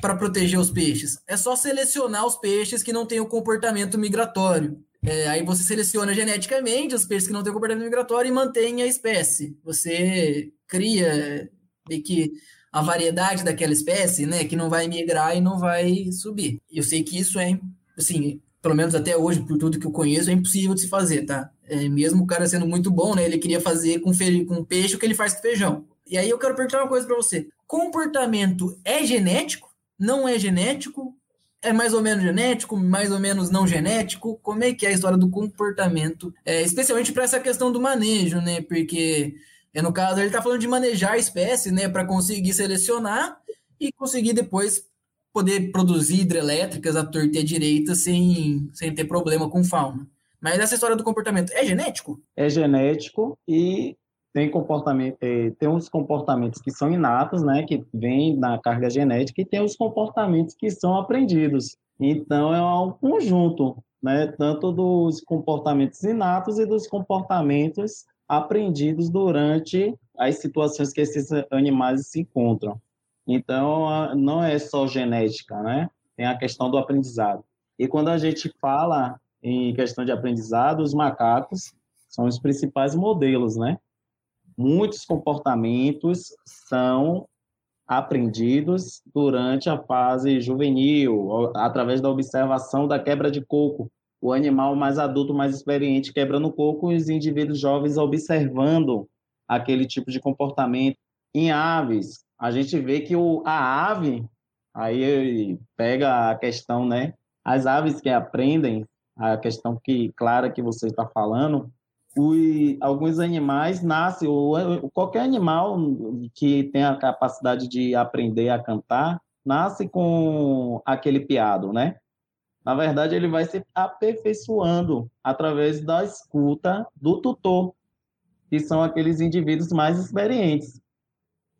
para proteger os peixes? É só selecionar os peixes que não têm o comportamento migratório. É, aí você seleciona geneticamente os peixes que não têm comportamento migratório e mantém a espécie. Você cria de que a variedade daquela espécie, né, que não vai migrar e não vai subir. Eu sei que isso é, assim, pelo menos até hoje, por tudo que eu conheço, é impossível de se fazer, tá? É, mesmo o cara sendo muito bom, né? Ele queria fazer com, fe... com peixe o que ele faz com feijão. E aí eu quero perguntar uma coisa para você. Comportamento é genético? Não é genético? É mais ou menos genético, mais ou menos não genético? Como é que é a história do comportamento? É, especialmente para essa questão do manejo, né? Porque, é, no caso, ele está falando de manejar espécies, né? Para conseguir selecionar e conseguir depois poder produzir hidrelétricas à torta e à direita sem, sem ter problema com fauna. Mas essa história do comportamento é genético? É genético e tem comportamento, é, tem uns comportamentos que são inatos, né, que vêm na carga genética, e tem os comportamentos que são aprendidos. Então é um conjunto, né, tanto dos comportamentos inatos e dos comportamentos aprendidos durante as situações que esses animais se encontram. Então não é só genética, né? Tem a questão do aprendizado. E quando a gente fala em questão de aprendizado, os macacos são os principais modelos, né? Muitos comportamentos são aprendidos durante a fase juvenil, através da observação da quebra de coco. O animal mais adulto, mais experiente, quebrando coco, e os indivíduos jovens observando aquele tipo de comportamento. Em aves, a gente vê que o, a ave, aí pega a questão, né? As aves que aprendem, a questão que clara que você está falando, os, alguns animais nascem, ou qualquer animal que tem a capacidade de aprender a cantar, nasce com aquele piado, né? Na verdade, ele vai se aperfeiçoando através da escuta do tutor, que são aqueles indivíduos mais experientes.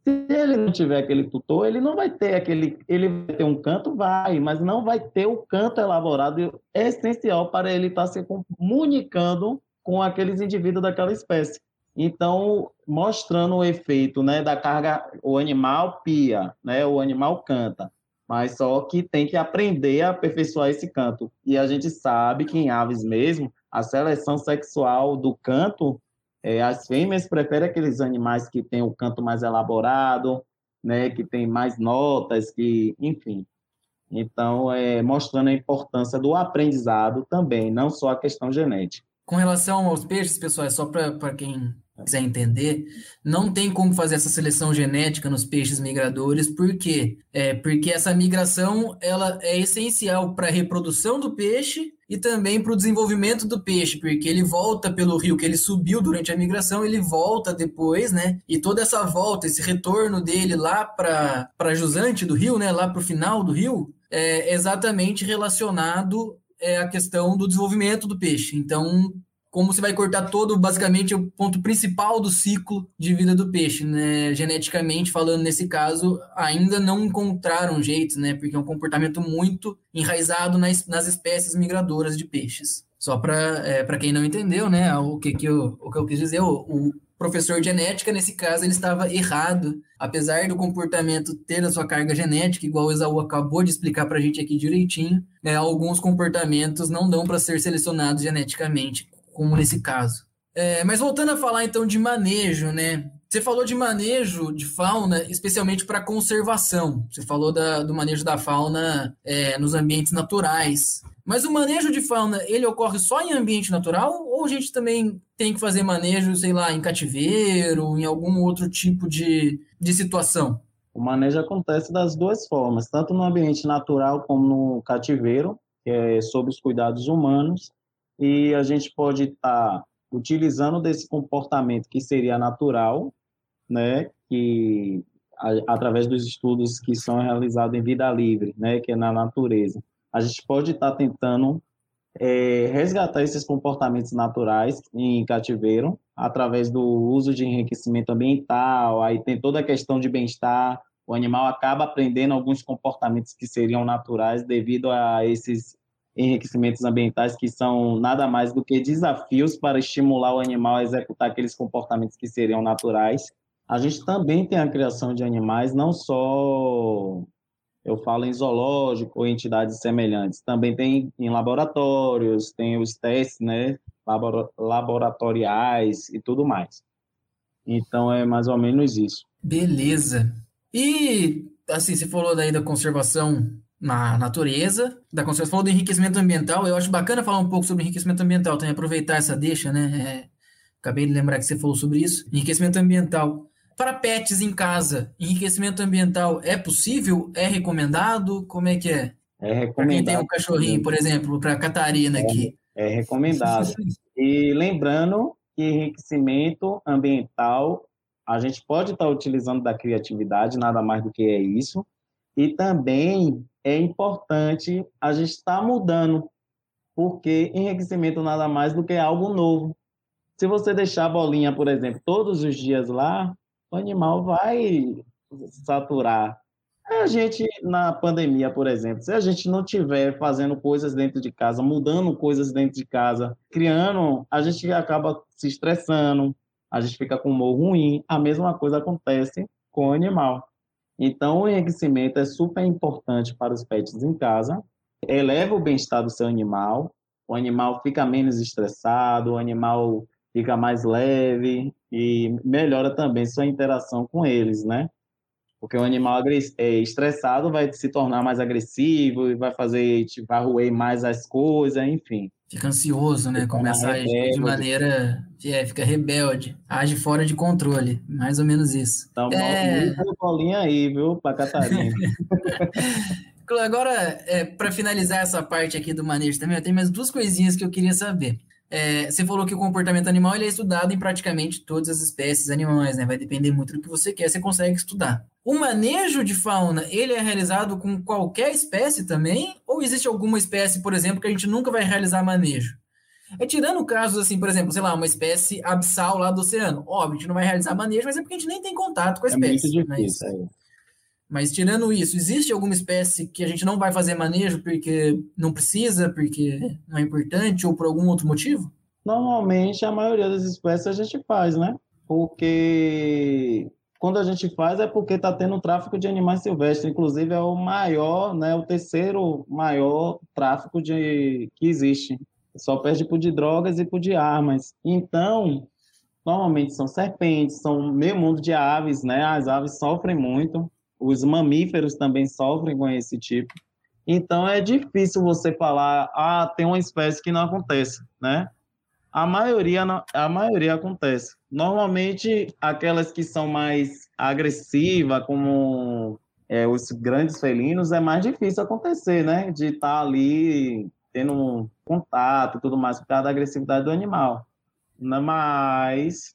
Se ele não tiver aquele tutor, ele não vai ter aquele, ele vai ter um canto, vai, mas não vai ter o canto elaborado é essencial para ele estar se comunicando com aqueles indivíduos daquela espécie. Então, mostrando o efeito né, da carga, o animal pia, né, o animal canta, mas só que tem que aprender a aperfeiçoar esse canto. E a gente sabe que em aves mesmo, a seleção sexual do canto, é, as fêmeas preferem aqueles animais que têm o canto mais elaborado, né, que tem mais notas, que, enfim. Então, é, mostrando a importância do aprendizado também, não só a questão genética. Com relação aos peixes, pessoal, é só para quem quiser entender, não tem como fazer essa seleção genética nos peixes migradores, por quê? É, porque essa migração ela é essencial para a reprodução do peixe e também para o desenvolvimento do peixe, porque ele volta pelo rio que ele subiu durante a migração, ele volta depois, né? E toda essa volta, esse retorno dele lá para a jusante do rio, né? Lá para o final do rio, é exatamente relacionado é a questão do desenvolvimento do peixe. Então, como você vai cortar todo, basicamente, o ponto principal do ciclo de vida do peixe, né? Geneticamente falando, nesse caso, ainda não encontraram jeitos, né? Porque é um comportamento muito enraizado nas, nas espécies migradoras de peixes. Só para é, quem não entendeu, né? O que, que, eu, o que eu quis dizer, o, o professor de genética, nesse caso, ele estava errado. Apesar do comportamento ter a sua carga genética, igual o Esaú acabou de explicar para a gente aqui direitinho, né, alguns comportamentos não dão para ser selecionados geneticamente, como nesse caso. É, mas voltando a falar então de manejo, né? Você falou de manejo de fauna, especialmente para conservação. Você falou da, do manejo da fauna é, nos ambientes naturais. Mas o manejo de fauna, ele ocorre só em ambiente natural? Ou a gente também tem que fazer manejo, sei lá, em cativeiro, em algum outro tipo de, de situação? O manejo acontece das duas formas, tanto no ambiente natural como no cativeiro, que é sob os cuidados humanos, e a gente pode estar tá utilizando desse comportamento que seria natural, né, que a, através dos estudos que são realizados em vida livre, né, que é na natureza, a gente pode estar tá tentando é, resgatar esses comportamentos naturais em cativeiro através do uso de enriquecimento ambiental, aí tem toda a questão de bem-estar, o animal acaba aprendendo alguns comportamentos que seriam naturais devido a esses enriquecimentos ambientais que são nada mais do que desafios para estimular o animal a executar aqueles comportamentos que seriam naturais. A gente também tem a criação de animais, não só eu falo em zoológico ou entidades semelhantes, também tem em laboratórios, tem os testes, né, laboratoriais e tudo mais. Então é mais ou menos isso. Beleza. E assim, você falou daí da conservação na natureza, da conservação, falou do enriquecimento ambiental, eu acho bacana falar um pouco sobre enriquecimento ambiental, também aproveitar essa deixa, né? É, acabei de lembrar que você falou sobre isso. Enriquecimento ambiental. Para pets em casa, enriquecimento ambiental é possível? É recomendado? Como é que é? É recomendado. Para quem tem um cachorrinho, por exemplo, para a Catarina aqui. É, é recomendado. e lembrando que enriquecimento ambiental a gente pode estar utilizando da criatividade, nada mais do que é isso. E também é importante a gente estar mudando, porque enriquecimento nada mais do que algo novo. Se você deixar a bolinha, por exemplo, todos os dias lá, animal vai saturar. A gente, na pandemia, por exemplo, se a gente não tiver fazendo coisas dentro de casa, mudando coisas dentro de casa, criando, a gente acaba se estressando, a gente fica com humor ruim. A mesma coisa acontece com o animal. Então, o enriquecimento é super importante para os pets em casa, eleva o bem-estar do seu animal, o animal fica menos estressado, o animal fica mais leve e melhora também sua interação com eles, né? Porque o animal é, estressado vai se tornar mais agressivo e vai fazer, tipo, vai roer mais as coisas, enfim. Fica ansioso, né? Começa a agir de maneira. É, fica rebelde, age fora de controle. Mais ou menos isso. Então, é... bolinha aí, viu, pra Catarina. Agora, é, para finalizar essa parte aqui do manejo também, eu tenho mais duas coisinhas que eu queria saber. É, você falou que o comportamento animal ele é estudado em praticamente todas as espécies animais, né? Vai depender muito do que você quer, você consegue estudar. O manejo de fauna, ele é realizado com qualquer espécie também? Ou existe alguma espécie, por exemplo, que a gente nunca vai realizar manejo? É tirando casos assim, por exemplo, sei lá, uma espécie abissal lá do oceano. Óbvio, a gente não vai realizar manejo, mas é porque a gente nem tem contato com a espécie. É muito difícil, mas. Mas tirando isso, existe alguma espécie que a gente não vai fazer manejo porque não precisa, porque não é importante ou por algum outro motivo? Normalmente, a maioria das espécies a gente faz, né? Porque quando a gente faz é porque está tendo tráfico de animais silvestres, inclusive é o maior, né, o terceiro maior tráfico de, que existe. Só perde por de drogas e por de armas. Então, normalmente são serpentes, são meio mundo de aves, né? As aves sofrem muito, os mamíferos também sofrem com esse tipo. Então é difícil você falar, ah, tem uma espécie que não acontece, né? A maioria, a maioria acontece. Normalmente, aquelas que são mais agressivas, como é, os grandes felinos, é mais difícil acontecer, né? De estar tá ali tendo um contato e tudo mais por causa da agressividade do animal. Mas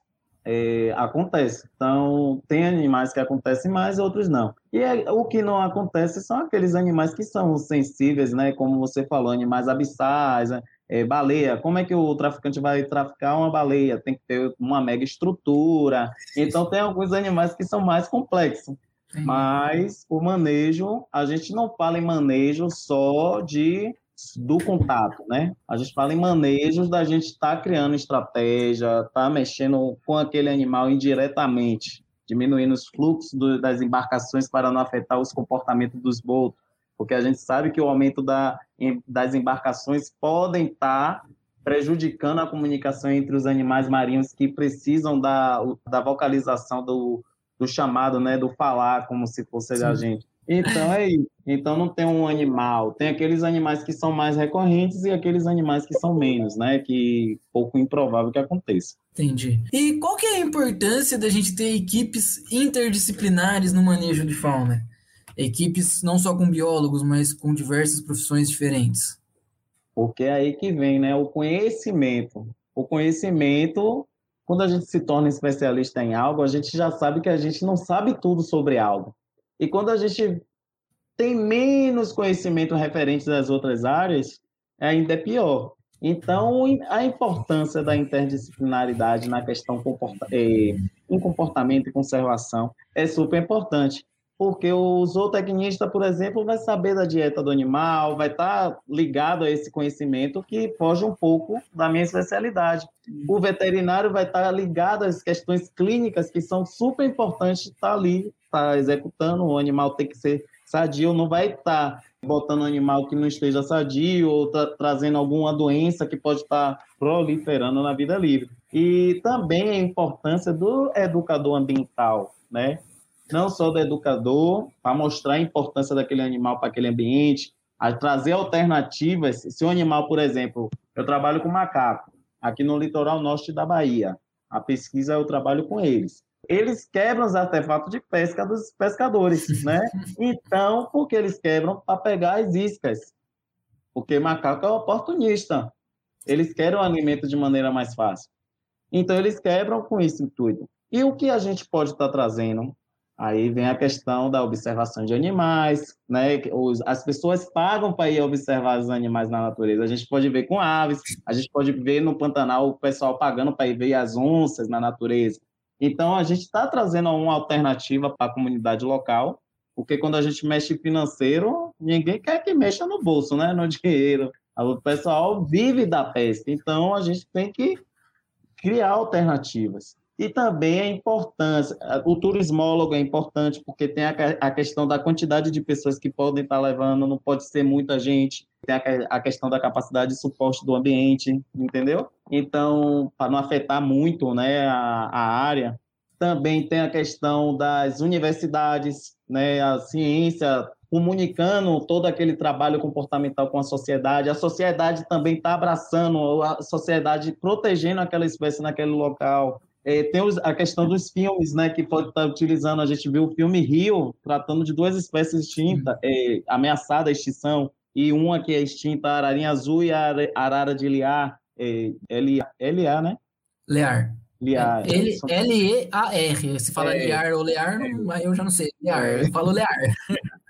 é, acontece. Então, tem animais que acontecem mais, outros não. E é, o que não acontece são aqueles animais que são sensíveis, né? Como você falou, animais abissais, é, baleia, como é que o traficante vai traficar uma baleia? Tem que ter uma mega estrutura. Então, tem alguns animais que são mais complexos. Mas o manejo, a gente não fala em manejo só de do contato, né? A gente fala em manejos da gente estar tá criando estratégia, tá mexendo com aquele animal indiretamente, diminuindo os fluxos do, das embarcações para não afetar os comportamentos dos botos, porque a gente sabe que o aumento da, das embarcações podem estar prejudicando a comunicação entre os animais marinhos que precisam da, da vocalização do, do chamado, né, do falar, como se fosse Sim. a gente. Então é isso. Então não tem um animal, tem aqueles animais que são mais recorrentes e aqueles animais que são menos, né? Que pouco improvável que aconteça. Entendi. E qual que é a importância da gente ter equipes interdisciplinares no manejo de fauna? equipes não só com biólogos, mas com diversas profissões diferentes? Porque é aí que vem, né? O conhecimento. O conhecimento, quando a gente se torna especialista em algo, a gente já sabe que a gente não sabe tudo sobre algo. E quando a gente tem menos conhecimento referente das outras áreas, ainda é pior. Então, a importância da interdisciplinaridade na questão comporta eh, em comportamento e conservação é super importante porque o zootecnista, por exemplo, vai saber da dieta do animal, vai estar tá ligado a esse conhecimento que foge um pouco da minha especialidade. O veterinário vai estar tá ligado às questões clínicas que são super importantes estar tá ali, estar executando. O animal tem que ser sadio, não vai estar botando um animal que não esteja sadio ou tá trazendo alguma doença que pode estar proliferando na vida livre. E também a importância do educador ambiental, né? não só do educador, para mostrar a importância daquele animal para aquele ambiente, a trazer alternativas. Se o animal, por exemplo, eu trabalho com macaco, aqui no litoral norte da Bahia, a pesquisa eu trabalho com eles. Eles quebram os artefatos de pesca dos pescadores, né? Então, por que eles quebram? Para pegar as iscas. Porque macaco é oportunista. Eles querem o alimento de maneira mais fácil. Então, eles quebram com isso intuito. E o que a gente pode estar tá trazendo? Aí vem a questão da observação de animais, né? Os, as pessoas pagam para ir observar os animais na natureza. A gente pode ver com aves, a gente pode ver no Pantanal o pessoal pagando para ir ver as onças na natureza. Então, a gente está trazendo uma alternativa para a comunidade local, porque quando a gente mexe financeiro, ninguém quer que mexa no bolso, né? no dinheiro. O pessoal vive da pesca, então a gente tem que criar alternativas. E também a importância, o turismólogo é importante porque tem a, a, questão da quantidade de pessoas que podem estar levando, não pode ser muita gente, tem a, a questão da capacidade de suporte do ambiente, entendeu? Então, para não afetar muito né, a, a área, também tem a questão das universidades, né, a ciência comunicando todo aquele trabalho comportamental com a sociedade. A sociedade também está abraçando, a sociedade protegendo aquela espécie naquele local. É, tem os, a questão dos filmes, né, que pode estar tá utilizando. A gente viu o filme Rio, tratando de duas espécies extintas, é, ameaçada à extinção, e uma que é extinta, a ararinha azul e a arara de Liar, é, L-A, né? Lear. Liar. L-E-A-R. Se fala é. Liar ou Lear, eu já não sei. Liar. É. Eu falo Lear.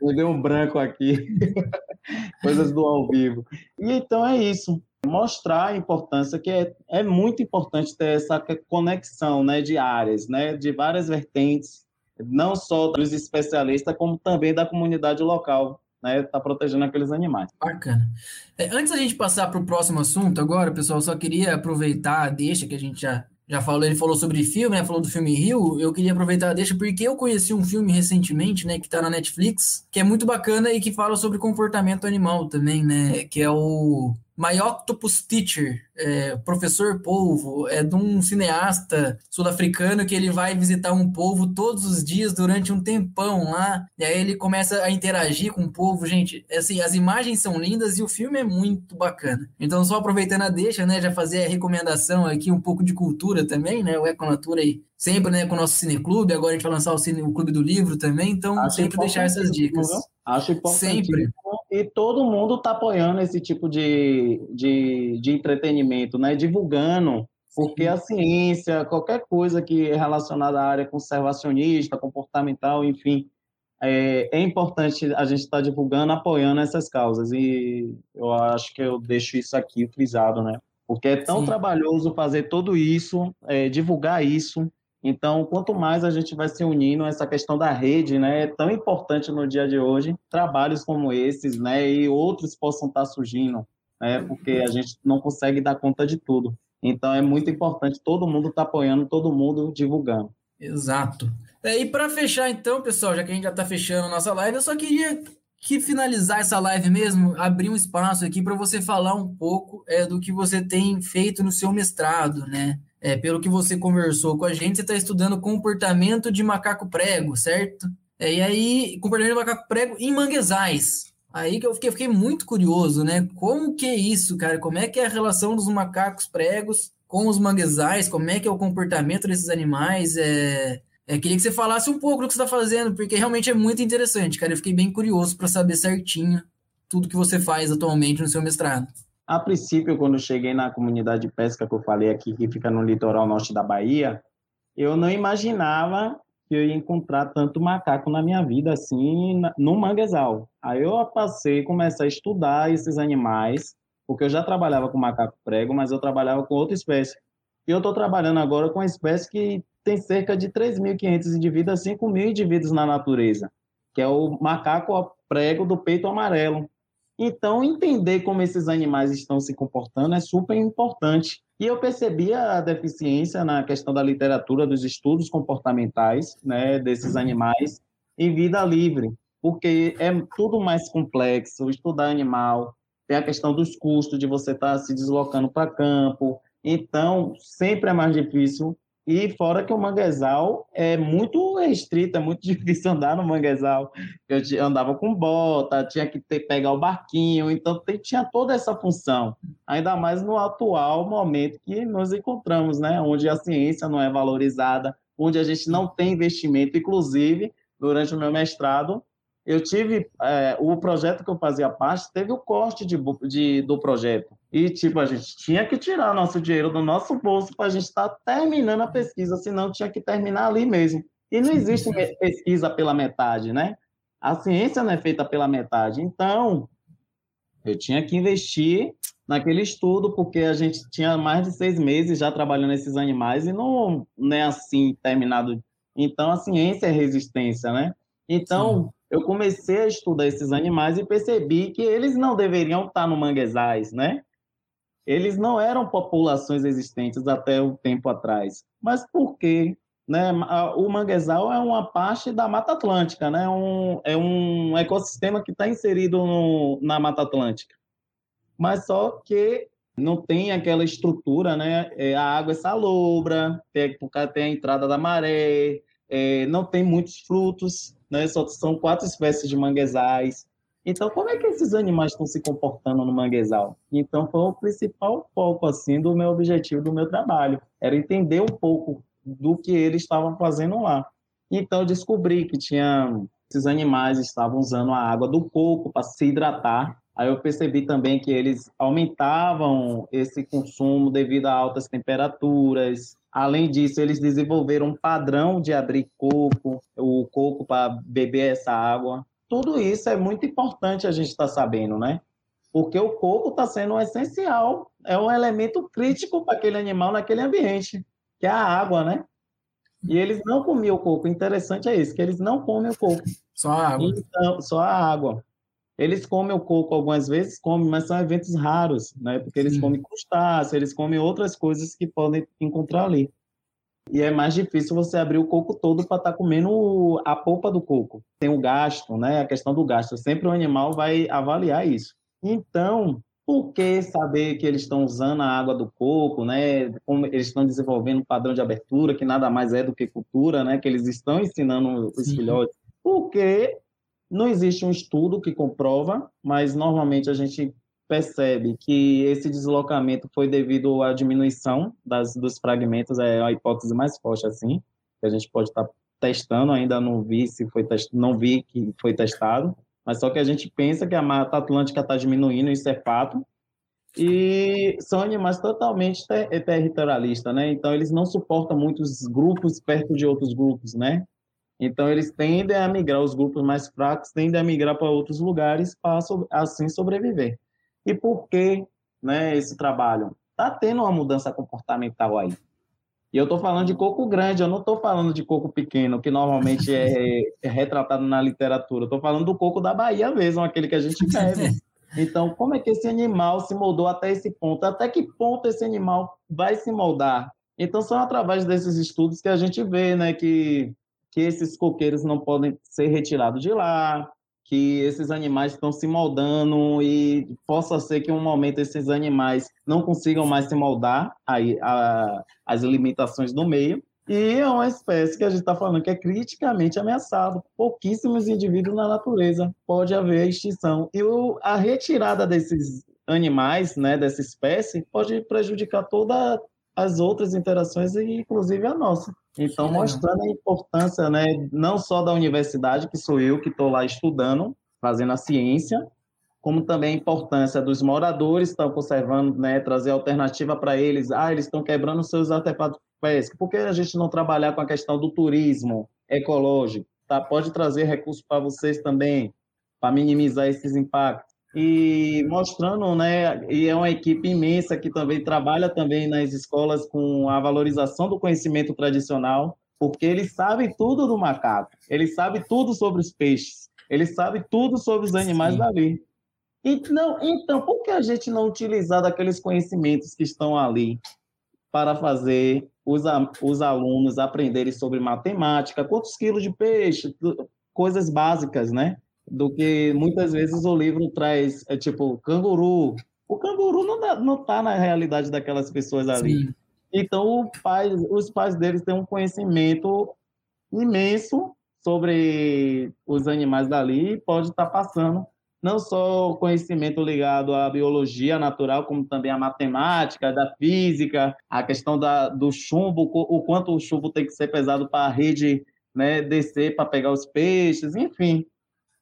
Me deu um branco aqui. Coisas do ao vivo. E então é isso mostrar a importância que é, é muito importante ter essa conexão né, de áreas, né, de várias vertentes, não só dos especialistas, como também da comunidade local, né, tá protegendo aqueles animais. Bacana. É, antes da gente passar para o próximo assunto, agora, pessoal, só queria aproveitar, deixa que a gente já já falou, ele falou sobre filme, né? Falou do filme Rio. Eu queria aproveitar deixa porque eu conheci um filme recentemente, né, que tá na Netflix, que é muito bacana e que fala sobre comportamento animal também, né, que é o My Octopus Teacher, é, Professor Polvo, é de um cineasta sul-africano que ele vai visitar um povo todos os dias durante um tempão lá, e aí ele começa a interagir com o povo. Gente, assim, as imagens são lindas e o filme é muito bacana. Então, só aproveitando a deixa, né, já fazer a recomendação aqui, um pouco de cultura também, né, o Econatura aí, sempre, né, com o nosso cineclube, agora a gente vai lançar o, cine, o Clube do Livro também, então Acho sempre deixar essas dicas. Acho importante. Sempre e todo mundo está apoiando esse tipo de, de, de entretenimento, né? divulgando, porque a ciência, qualquer coisa que é relacionada à área conservacionista, comportamental, enfim, é, é importante a gente estar tá divulgando, apoiando essas causas. E eu acho que eu deixo isso aqui frisado, né? Porque é tão Sim. trabalhoso fazer tudo isso, é, divulgar isso, então, quanto mais a gente vai se unindo, essa questão da rede, né, é tão importante no dia de hoje, trabalhos como esses, né, e outros possam estar surgindo, né, porque a gente não consegue dar conta de tudo. Então, é muito importante todo mundo estar tá apoiando, todo mundo divulgando. Exato. É, e para fechar, então, pessoal, já que a gente já está fechando a nossa live, eu só queria que finalizar essa live mesmo, abrir um espaço aqui para você falar um pouco é, do que você tem feito no seu mestrado, né? é, pelo que você conversou com a gente, você está estudando comportamento de macaco prego, certo? É, e aí, comportamento de macaco prego em manguezais. Aí que eu fiquei, fiquei, muito curioso, né? Como que é isso, cara? Como é que é a relação dos macacos pregos com os manguezais? Como é que é o comportamento desses animais? É, é queria que você falasse um pouco do que você está fazendo, porque realmente é muito interessante, cara. Eu fiquei bem curioso para saber certinho tudo que você faz atualmente no seu mestrado. A princípio, quando cheguei na comunidade de pesca que eu falei aqui, que fica no litoral norte da Bahia, eu não imaginava que eu ia encontrar tanto macaco na minha vida, assim, no manguezal. Aí eu passei, comecei a estudar esses animais, porque eu já trabalhava com macaco prego, mas eu trabalhava com outra espécie. E eu estou trabalhando agora com uma espécie que tem cerca de 3.500 indivíduos, 5.000 indivíduos na natureza, que é o macaco prego do peito amarelo. Então, entender como esses animais estão se comportando é super importante. E eu percebi a deficiência na questão da literatura, dos estudos comportamentais né, desses animais em vida livre, porque é tudo mais complexo, estudar animal, tem a questão dos custos de você estar tá se deslocando para campo, então sempre é mais difícil E fora que o manguezal é muito restrito, é muito difícil andar no manguezal. Eu andava com bota, tinha que ter, pegar o barquinho, então tinha toda essa função. Ainda mais no atual momento que nos encontramos, né? Onde a ciência não é valorizada, onde a gente não tem investimento. Inclusive, durante o meu mestrado, eu tive é, o projeto que eu fazia parte teve o corte de, de, do projeto. E tipo a gente tinha que tirar nosso dinheiro do nosso bolso para a gente estar tá terminando a pesquisa senão tinha que terminar ali mesmo. E não existe pesquisa pela metade né? A ciência não é feita pela metade. Então eu tinha que investir naquele estudo porque a gente tinha mais de seis meses já trabalhando esses animais e não, não é assim terminado. Então a ciência é resistência né? Então Sim eu comecei a estudar esses animais e percebi que eles não deveriam estar no manguezais, né? Eles não eram populações existentes até o tempo atrás. Mas por quê? Né? O manguezal é uma parte da Mata Atlântica, né? Um, é um ecossistema que está inserido no, na Mata Atlântica. Mas só que não tem aquela estrutura, né? É, a água é salobra, tem, tem a entrada da maré, é, não tem muitos frutos, né? Só são quatro espécies de manguezais. Então, como é que esses animais estão se comportando no manguezal? Então, foi o principal foco assim do meu objetivo do meu trabalho, era entender um pouco do que eles estavam fazendo lá. Então, descobri que tinha esses animais estavam usando a água do coco para se hidratar. Aí eu percebi também que eles aumentavam esse consumo devido a altas temperaturas, Além disso, eles desenvolveram um padrão de abrir coco, o coco para beber essa água. Tudo isso é muito importante a gente estar tá sabendo, né? Porque o coco está sendo essencial, é um elemento crítico para aquele animal naquele ambiente, que é a água, né? E eles não comiam o coco. O interessante é isso, que eles não comem o coco. Só a água. Então, só a água. Eles comem o coco algumas vezes, comem, mas são eventos raros, né? Porque eles Sim. comem crustáceos, eles comem outras coisas que podem encontrar ali. E é mais difícil você abrir o coco todo para estar tá comendo a polpa do coco. Tem o gasto, né? A questão do gasto. Sempre o animal vai avaliar isso. Então, por que saber que eles estão usando a água do coco, né? Como eles estão desenvolvendo um padrão de abertura, que nada mais é do que cultura, né? Que eles estão ensinando os Sim. filhotes. Porque não existe um estudo que comprova, mas normalmente a gente percebe que esse deslocamento foi devido à diminuição das, dos fragmentos, é a hipótese mais forte assim, que a gente pode estar tá testando, ainda não vi se foi não vi que foi testado, mas só que a gente pensa que a Mata Atlântica está diminuindo, isso é fato, e são animais totalmente ter territorialistas, né? Então eles não suportam muitos grupos perto de outros grupos, né? Então, eles tendem a migrar, os grupos mais fracos tendem a migrar para outros lugares para assim sobreviver. E por que né, esse trabalho? Está tendo uma mudança comportamental aí. E eu estou falando de coco grande, eu não estou falando de coco pequeno, que normalmente é, é retratado na literatura. Estou falando do coco da Bahia mesmo, aquele que a gente bebe. Então, como é que esse animal se moldou até esse ponto? Até que ponto esse animal vai se moldar? Então, são através desses estudos que a gente vê né, que que esses coqueiros não podem ser retirados de lá, que esses animais estão se moldando e possa ser que em um momento esses animais não consigam mais se moldar as limitações do meio. E é uma espécie que a gente está falando que é criticamente ameaçada. Pouquíssimos indivíduos na natureza pode haver extinção. E o, a retirada desses animais, né, dessa espécie, pode prejudicar todas as outras interações inclusive a nossa. Então, mostrando a importância, né, não só da universidade, que sou eu que estou lá estudando, fazendo a ciência, como também a importância dos moradores estão conservando, né, trazer alternativa para eles. Ah, eles estão quebrando seus artefatos de pesca. Por que a gente não trabalhar com a questão do turismo ecológico? Tá? Pode trazer recursos para vocês também, para minimizar esses impactos e mostrando, né, e é uma equipe imensa que também trabalha também nas escolas com a valorização do conhecimento tradicional, porque eles sabem tudo do macaco, eles sabem tudo sobre os peixes, eles sabem tudo sobre os animais Sim. dali. Então, então, por que a gente não utilizar aqueles conhecimentos que estão ali para fazer os, os alunos aprenderem sobre matemática, quantos quilos de peixe, coisas básicas, né? Do que muitas vezes o livro traz, é tipo, canguru. O canguru não, dá, não tá na realidade daquelas pessoas ali. Sim. Então, pai, os pais deles têm um conhecimento imenso sobre os animais dali e pode estar passando não só o conhecimento ligado à biologia natural, como também à matemática, da física, a questão da, do chumbo, o quanto o chumbo tem que ser pesado para a rede né, descer para pegar os peixes, enfim.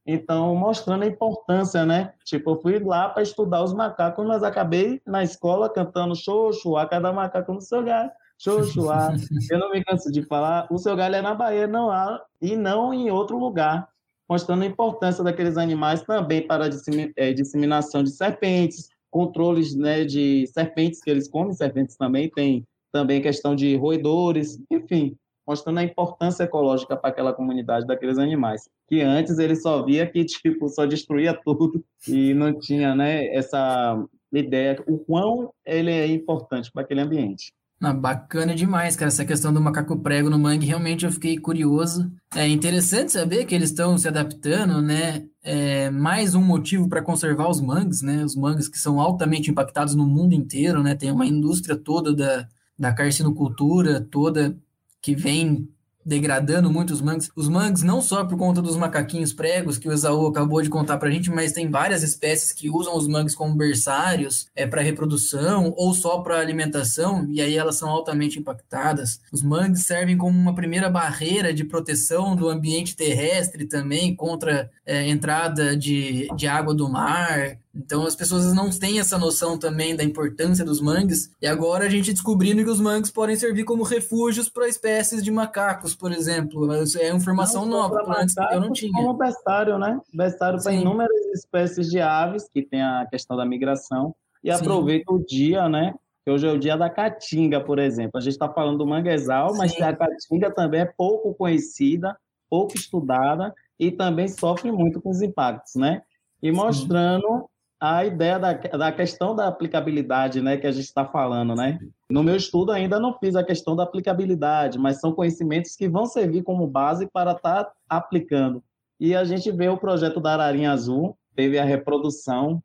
Então, mostrando a importância, né? Tipo, eu fui lá para estudar os macacos, mas acabei na escola cantando xoxo, a cada macaco no seu galho, xoxo, Eu não me canso de falar, o seu galho é na Bahia, não há, e não em outro lugar, mostrando a importância daqueles animais também para a é, disseminação de serpentes, controles né, de serpentes, que eles comem serpentes também, tem também questão de roedores, enfim, mostrando a importância ecológica para aquela comunidade daqueles animais. Que antes ele só via que tipo só destruía tudo e não tinha, né, essa ideia o quão ele é importante para aquele ambiente. Ah, bacana demais, cara. Essa questão do macaco prego no mangue, realmente eu fiquei curioso. É interessante saber que eles estão se adaptando, né? É mais um motivo para conservar os mangues, né? Os mangues que são altamente impactados no mundo inteiro, né? Tem uma indústria toda da, da carcinocultura, toda que vem degradando muito os mangues. Os mangues não só por conta dos macaquinhos pregos que o Esaú acabou de contar pra gente, mas tem várias espécies que usam os mangues como berçários, é para reprodução ou só para alimentação, e aí elas são altamente impactadas. Os mangues servem como uma primeira barreira de proteção do ambiente terrestre também contra é, entrada de, de água do mar, então as pessoas não têm essa noção também da importância dos mangues, e agora a gente descobrindo que os mangues podem servir como refúgios para espécies de macacos, por exemplo. É uma informação não, nova, porque antes eu não tinha. Como bestário, né? Bestário para inúmeras espécies de aves, que tem a questão da migração, e Sim. aproveita o dia, né? Que hoje é o dia da caatinga, por exemplo. A gente está falando do manguezal, Sim. mas a caatinga também é pouco conhecida, pouco estudada, e também sofre muito com os impactos, né? E mostrando a ideia da, da questão da aplicabilidade, né, que a gente está falando, né? No meu estudo ainda não fiz a questão da aplicabilidade, mas são conhecimentos que vão servir como base para estar tá aplicando. E a gente vê o projeto da Ararinha Azul, teve a reprodução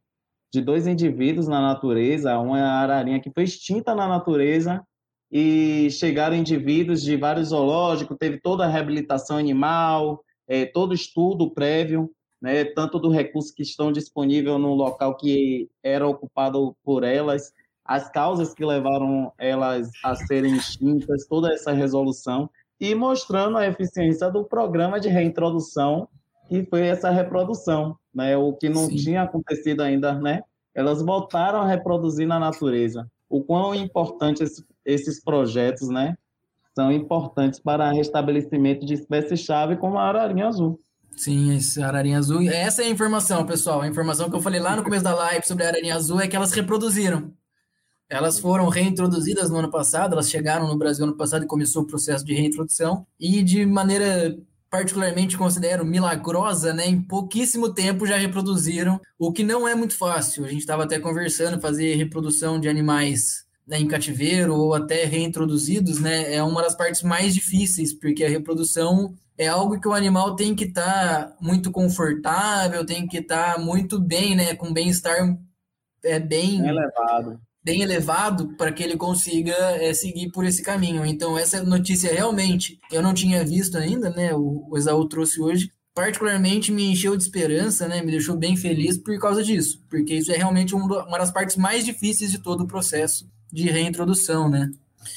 de dois indivíduos na natureza, uma é a ararinha que foi extinta na natureza e chegaram indivíduos de vários zoológicos, teve toda a reabilitação animal, é, todo estudo prévio né, tanto do recurso que estão disponível no local que era ocupado por elas, as causas que levaram elas a serem extintas, toda essa resolução, e mostrando a eficiência do programa de reintrodução, que foi essa reprodução, né, o que não Sim. tinha acontecido ainda, né? Elas voltaram a reproduzir na natureza. O quão importante esse, esses projetos, né, são importantes para o restabelecimento de espécies-chave como a ararinha azul. Sim, esse ararinha azul. Essa é a informação, pessoal. A informação que eu falei lá no começo da live sobre a ararinha azul é que elas reproduziram. Elas foram reintroduzidas no ano passado, elas chegaram no Brasil ano passado e começou o processo de reintrodução. E de maneira particularmente considero milagrosa, né? Em pouquíssimo tempo já reproduziram, o que não é muito fácil. A gente estava até conversando, fazer reprodução de animais né, em cativeiro ou até reintroduzidos, né? É uma das partes mais difíceis, porque a reprodução é algo que o animal tem que estar tá muito confortável, tem que estar tá muito bem, né, com bem-estar é, bem elevado, bem elevado para que ele consiga é, seguir por esse caminho. Então essa notícia realmente eu não tinha visto ainda, né? O, o Exaú trouxe hoje. Particularmente me encheu de esperança, né? Me deixou bem feliz por causa disso, porque isso é realmente um uma das partes mais difíceis de todo o processo de reintrodução, né?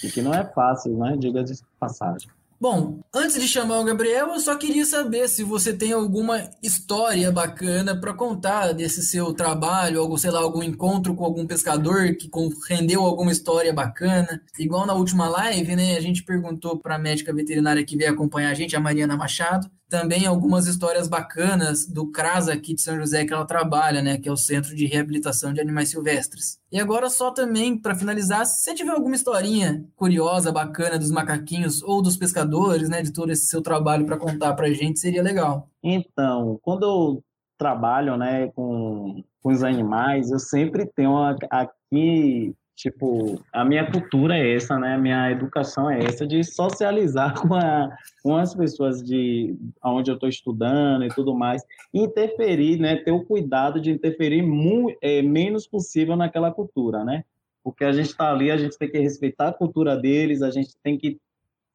E que não é fácil, né? Diga de passagem. Bom, antes de chamar o Gabriel, eu só queria saber se você tem alguma história bacana para contar desse seu trabalho, algum, sei lá, algum encontro com algum pescador que rendeu alguma história bacana. Igual na última live, né, a gente perguntou para a médica veterinária que veio acompanhar a gente, a Mariana Machado, também algumas histórias bacanas do CRAS aqui de São José que ela trabalha, né, que é o Centro de Reabilitação de Animais Silvestres. E agora só também para finalizar, se você tiver alguma historinha curiosa, bacana dos macaquinhos ou dos pescadores, né, de todo esse seu trabalho para contar para gente, seria legal. Então, quando eu trabalho, né, com, com os animais, eu sempre tenho aqui Tipo, a minha cultura é essa, né? A minha educação é essa de socializar com, a, com as pessoas de onde eu estou estudando e tudo mais, interferir, né? Ter o cuidado de interferir mu, é, menos possível naquela cultura, né? porque a gente está ali, a gente tem que respeitar a cultura deles, a gente tem que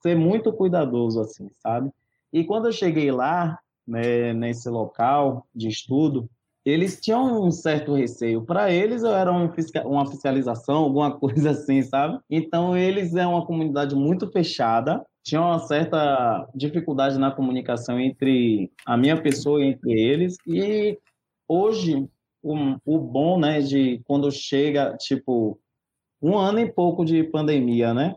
ser muito cuidadoso, assim, sabe? E quando eu cheguei lá, né, nesse local de estudo, eles tinham um certo receio. Para eles, eu era uma fiscalização, alguma coisa assim, sabe? Então, eles é uma comunidade muito fechada, tinha uma certa dificuldade na comunicação entre a minha pessoa e entre eles. E hoje, o, o bom, né, de quando chega, tipo, um ano e pouco de pandemia, né?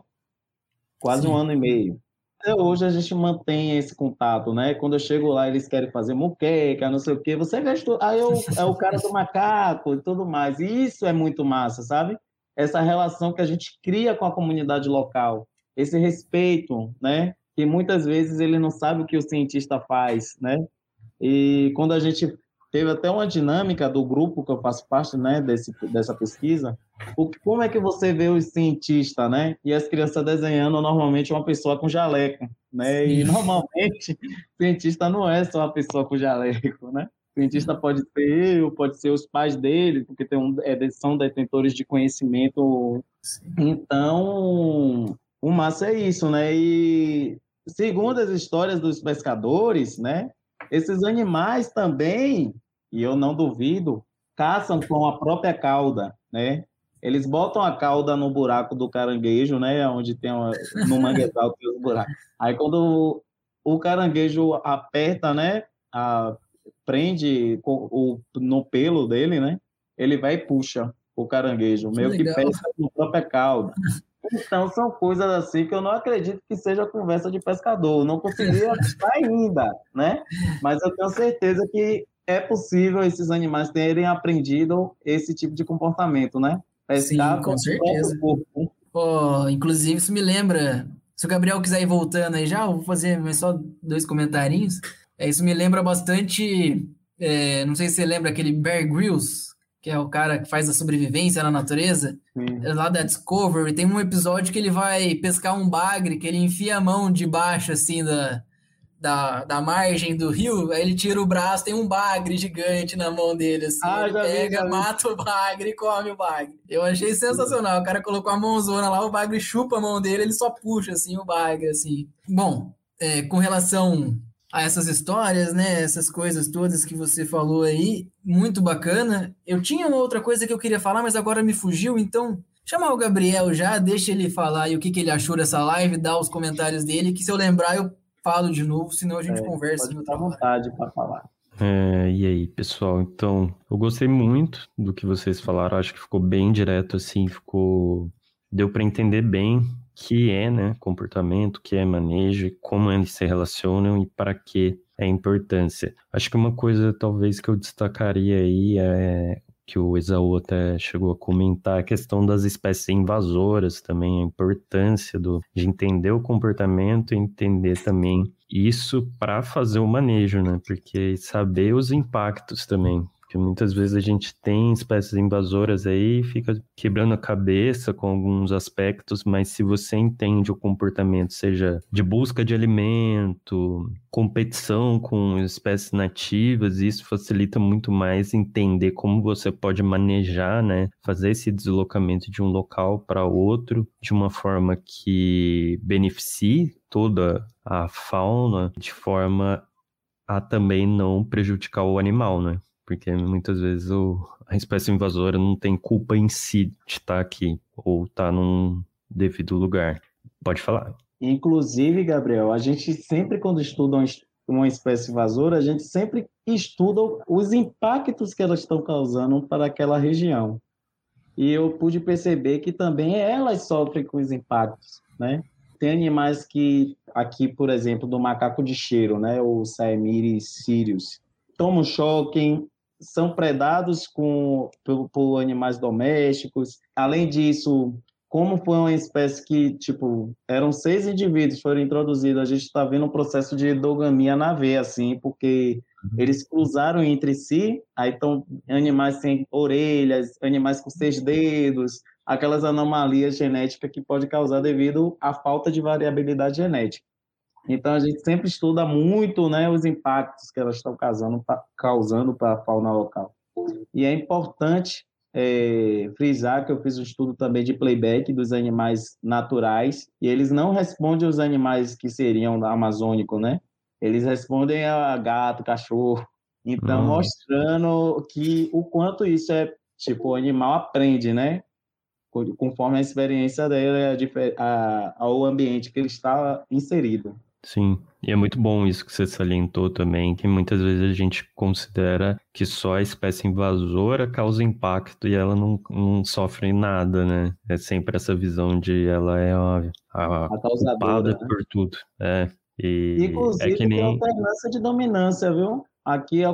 Quase Sim. um ano e meio até hoje a gente mantém esse contato, né? Quando eu chego lá, eles querem fazer muqueca, não sei o quê. Você gastou. Aí eu, é o cara do macaco e tudo mais. E isso é muito massa, sabe? Essa relação que a gente cria com a comunidade local. Esse respeito, né? Que muitas vezes ele não sabe o que o cientista faz, né? E quando a gente teve até uma dinâmica do grupo que eu faço parte, né, desse, dessa pesquisa, o, como é que você vê os cientistas, né? E as crianças desenhando normalmente uma pessoa com jaleco, né? E normalmente cientista não é só uma pessoa com jaleco, né? Cientista pode ser eu, pode ser os pais dele, porque tem um, é, são detentores de conhecimento. Sim. Então, o massa é isso, né? E segundo as histórias dos pescadores, né? Esses animais também, e eu não duvido, caçam com a própria cauda, né? Eles botam a cauda no buraco do caranguejo, né? Onde tem uma, no manguezal tem os buracos. Aí quando o, o caranguejo aperta, né? A, prende o, no pelo dele, né? Ele vai e puxa o caranguejo, meio que, que pesca com a própria cauda. Então, são coisas assim que eu não acredito que seja conversa de pescador. Não consegui achar ainda, né? Mas eu tenho certeza que é possível esses animais terem aprendido esse tipo de comportamento, né? Pescar Sim, com certeza. Oh, inclusive, isso me lembra. Se o Gabriel quiser ir voltando aí já, eu vou fazer só dois comentários. É, isso me lembra bastante. É, não sei se você lembra aquele Bear Grylls, que é o cara que faz a sobrevivência na natureza. É lá da Discovery, tem um episódio que ele vai pescar um bagre, que ele enfia a mão debaixo, assim, da, da, da margem do rio, aí ele tira o braço, tem um bagre gigante na mão dele, assim. Ah, ele pega, vi, mata o bagre e come o bagre. Eu achei sensacional. O cara colocou a mãozona lá, o bagre chupa a mão dele, ele só puxa, assim, o bagre, assim. Bom, é, com relação a essas histórias, né? Essas coisas todas que você falou aí, muito bacana. Eu tinha uma outra coisa que eu queria falar, mas agora me fugiu, então chamar o Gabriel já, deixa ele falar aí o que, que ele achou dessa live, dar os comentários dele, que se eu lembrar eu falo de novo, senão a gente é, conversa. Pode estar à vontade para falar. É, e aí, pessoal? Então, eu gostei muito do que vocês falaram. Acho que ficou bem direto, assim, ficou. Deu para entender bem que é, né, comportamento, que é manejo, como eles se relacionam e para que é a importância. Acho que uma coisa, talvez, que eu destacaria aí é que o Esaú até chegou a comentar, a questão das espécies invasoras também, a importância do, de entender o comportamento e entender também isso para fazer o manejo, né? Porque saber os impactos também, porque muitas vezes a gente tem espécies invasoras aí, fica quebrando a cabeça com alguns aspectos, mas se você entende o comportamento, seja de busca de alimento, competição com espécies nativas, isso facilita muito mais entender como você pode manejar, né, fazer esse deslocamento de um local para outro de uma forma que beneficie toda a fauna de forma a também não prejudicar o animal, né? Porque muitas vezes o, a espécie invasora não tem culpa em si de estar aqui ou estar num devido lugar. Pode falar. Inclusive, Gabriel, a gente sempre, quando estuda uma espécie invasora, a gente sempre estuda os impactos que elas estão causando para aquela região. E eu pude perceber que também elas sofrem com os impactos, né? Tem animais que, aqui, por exemplo, do macaco de cheiro, né? O Saemyris sirius, tomam choque, são predados com, por, por, animais domésticos. Além disso, como foi uma espécie que, tipo, eram seis indivíduos foram introduzidos, a gente está vendo um processo de endogamia na veia, assim, porque uhum. eles cruzaram entre si, aí estão animais sem orelhas, animais com seis dedos, aquelas anomalias genéticas que pode causar devido à falta de variabilidade genética. Então a gente sempre estuda muito, né, os impactos que elas estão causando, para a fauna local. E é importante é, frisar que eu fiz um estudo também de playback dos animais naturais e eles não respondem os animais que seriam amazônicos, né? Eles respondem a gato, cachorro. Então, hum. mostrando que o quanto isso é, tipo, o animal aprende, né? Conforme a experiência dele, ao ambiente que ele está inserido. Sim, e é muito bom isso que você salientou também, que muitas vezes a gente considera que só a espécie invasora causa impacto e ela não, não sofre nada, né? É sempre essa visão de ela é a, a, a culpada né? por tudo. É, e Inclusive, é que nem... tem alternância de dominância, viu? Aqui é,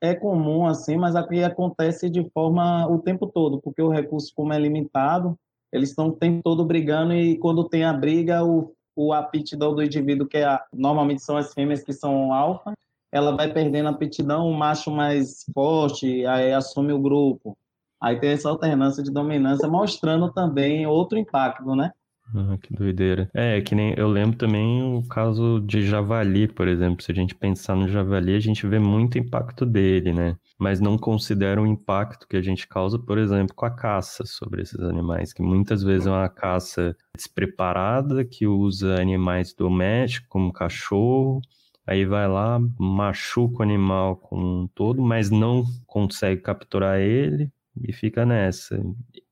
é comum assim, mas aqui acontece de forma o tempo todo, porque o recurso, como é limitado, eles estão o tempo todo brigando e quando tem a briga, o o aptidão do indivíduo, que é normalmente são as fêmeas que são alfa, ela vai perdendo a aptidão, o macho mais forte, aí assume o grupo. Aí tem essa alternância de dominância, mostrando também outro impacto, né? Ah, que doideira. É, que nem eu lembro também o caso de javali, por exemplo. Se a gente pensar no javali, a gente vê muito impacto dele, né? Mas não considera o impacto que a gente causa, por exemplo, com a caça sobre esses animais, que muitas vezes é uma caça despreparada, que usa animais domésticos, como cachorro, aí vai lá, machuca o animal como um todo, mas não consegue capturar ele e fica nessa.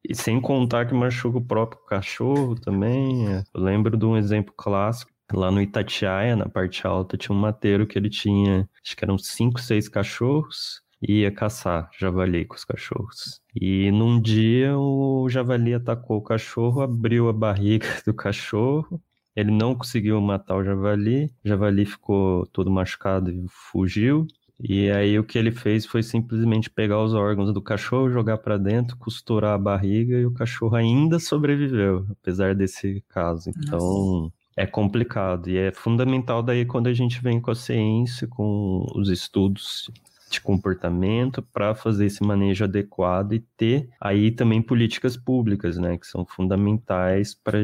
E sem contar que machuca o próprio cachorro também. Eu lembro de um exemplo clássico. Lá no Itatiaia, na parte alta, tinha um mateiro que ele tinha, acho que eram cinco, seis cachorros, ia caçar javali com os cachorros. E num dia o javali atacou o cachorro, abriu a barriga do cachorro, ele não conseguiu matar o javali, o javali ficou todo machucado e fugiu. E aí o que ele fez foi simplesmente pegar os órgãos do cachorro, jogar para dentro, costurar a barriga e o cachorro ainda sobreviveu, apesar desse caso. Então, Nossa. é complicado e é fundamental daí quando a gente vem com a ciência, com os estudos de comportamento para fazer esse manejo adequado e ter aí também políticas públicas, né, que são fundamentais para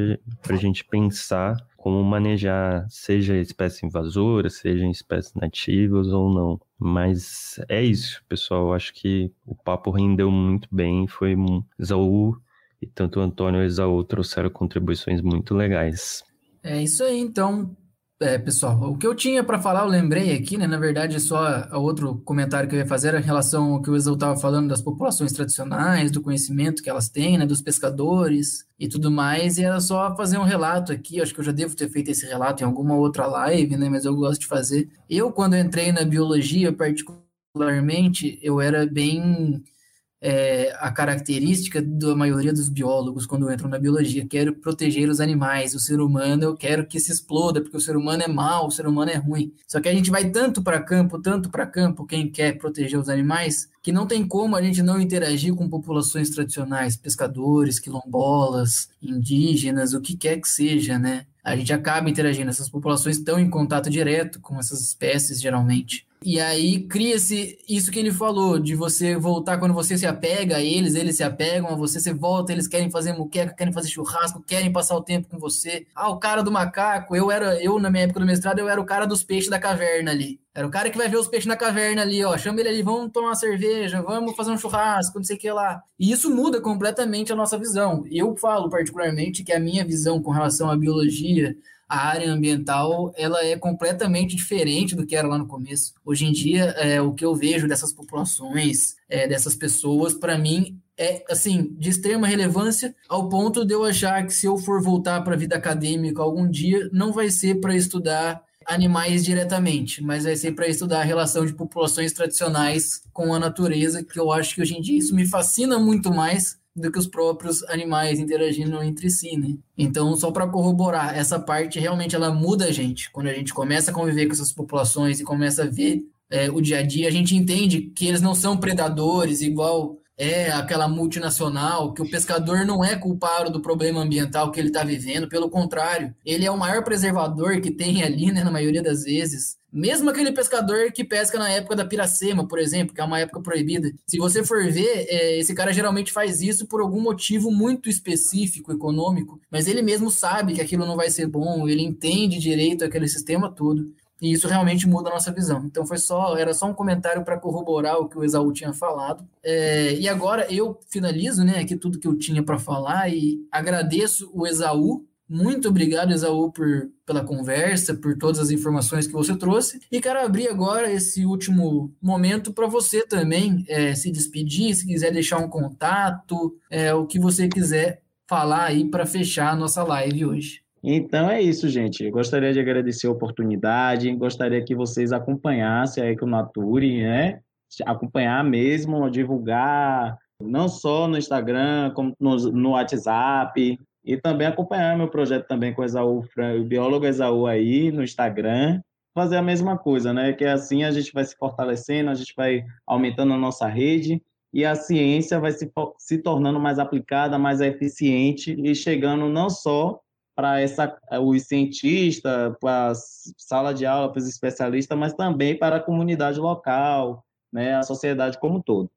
a gente pensar como manejar, seja espécie invasora, seja espécies nativas ou não. Mas é isso, pessoal. Acho que o papo rendeu muito bem. Foi um Isaú e tanto o Antônio e o Isaú trouxeram contribuições muito legais. É isso aí, então. É, pessoal, o que eu tinha para falar, eu lembrei aqui, né? Na verdade, só outro comentário que eu ia fazer era em relação ao que o Exau estava falando das populações tradicionais, do conhecimento que elas têm, né? Dos pescadores e tudo mais. E era só fazer um relato aqui. Acho que eu já devo ter feito esse relato em alguma outra live, né? Mas eu gosto de fazer. Eu, quando entrei na biologia, particularmente, eu era bem é, a característica da maioria dos biólogos quando entram na biologia. Quero proteger os animais, o ser humano eu quero que se exploda, porque o ser humano é mau, o ser humano é ruim. Só que a gente vai tanto para campo, tanto para campo, quem quer proteger os animais, que não tem como a gente não interagir com populações tradicionais, pescadores, quilombolas, indígenas, o que quer que seja, né? A gente acaba interagindo, essas populações estão em contato direto com essas espécies, geralmente. E aí cria-se isso que ele falou, de você voltar quando você se apega a eles, eles se apegam a você, você volta, eles querem fazer muqueca, querem fazer churrasco, querem passar o tempo com você. Ah, o cara do macaco, eu era, eu na minha época do mestrado, eu era o cara dos peixes da caverna ali. Era o cara que vai ver os peixes na caverna ali, ó. Chama ele ali, vamos tomar uma cerveja, vamos fazer um churrasco, não sei o que lá. E isso muda completamente a nossa visão. Eu falo particularmente que a minha visão com relação à biologia, a área ambiental ela é completamente diferente do que era lá no começo. Hoje em dia, é, o que eu vejo dessas populações, é, dessas pessoas, para mim é assim de extrema relevância ao ponto de eu achar que se eu for voltar para a vida acadêmica algum dia, não vai ser para estudar animais diretamente, mas vai ser para estudar a relação de populações tradicionais com a natureza, que eu acho que hoje em dia isso me fascina muito mais do que os próprios animais interagindo entre si, né? Então, só para corroborar, essa parte realmente ela muda a gente. Quando a gente começa a conviver com essas populações e começa a ver é, o dia a dia, a gente entende que eles não são predadores igual é aquela multinacional, que o pescador não é culpado do problema ambiental que ele está vivendo, pelo contrário, ele é o maior preservador que tem ali, né, na maioria das vezes. Mesmo aquele pescador que pesca na época da piracema, por exemplo, que é uma época proibida. Se você for ver, é, esse cara geralmente faz isso por algum motivo muito específico, econômico, mas ele mesmo sabe que aquilo não vai ser bom, ele entende direito aquele sistema todo. E isso realmente muda a nossa visão. Então foi só, era só um comentário para corroborar o que o Exaú tinha falado. É, e agora eu finalizo, né, aqui tudo que eu tinha para falar e agradeço o Exaú. Muito obrigado, Exaú, por, pela conversa, por todas as informações que você trouxe. E quero abrir agora esse último momento para você também é, se despedir, se quiser deixar um contato, é, o que você quiser falar aí para fechar a nossa live hoje. Então é isso, gente. Eu gostaria de agradecer a oportunidade, gostaria que vocês acompanhassem a Econature, né? Acompanhar mesmo, divulgar, não só no Instagram, como no, no WhatsApp, e também acompanhar meu projeto também com o Exaú, o biólogo Exaú aí no Instagram, fazer a mesma coisa, né? Que assim a gente vai se fortalecendo, a gente vai aumentando a nossa rede e a ciência vai se, se tornando mais aplicada, mais eficiente e chegando não só para essa os cientistas, para a sala de aula, para os especialistas, mas também para a comunidade local, né, a sociedade como um todo.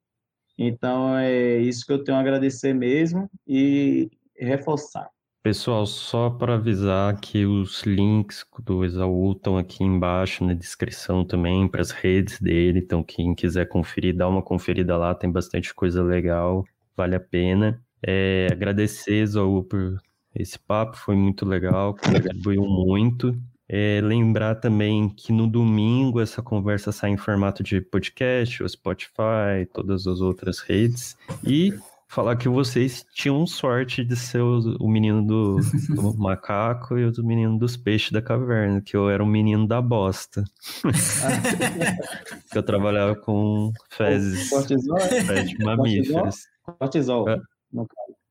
Então é isso que eu tenho a agradecer mesmo e reforçar. Pessoal, só para avisar que os links do Exaú estão aqui embaixo na descrição também para as redes dele. Então, quem quiser conferir, dá uma conferida lá, tem bastante coisa legal, vale a pena. É, agradecer, Exaú, por esse papo foi muito legal, contribuiu muito. É, lembrar também que no domingo essa conversa sai em formato de podcast, o Spotify, todas as outras redes. E falar que vocês tinham sorte de ser o, o menino do, do, macaco e o menino dos peixes da caverna, que eu era o menino da bosta. que eu trabalhava com fezes, fezes de mamíferos. Cortisol, é.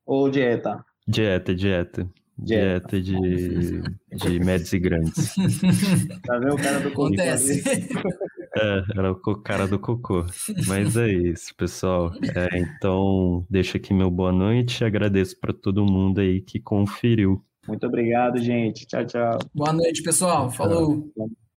ou dieta? Dieta, dieta. Dieta de, de médios e grandes. Tá vendo o cara do Acontece. É, era o cara do cocô. Mas é isso, pessoal. É, então, deixo aqui meu boa noite e agradeço para todo mundo aí que conferiu. Muito obrigado, gente. Tchau, tchau. Boa noite, pessoal. Falou.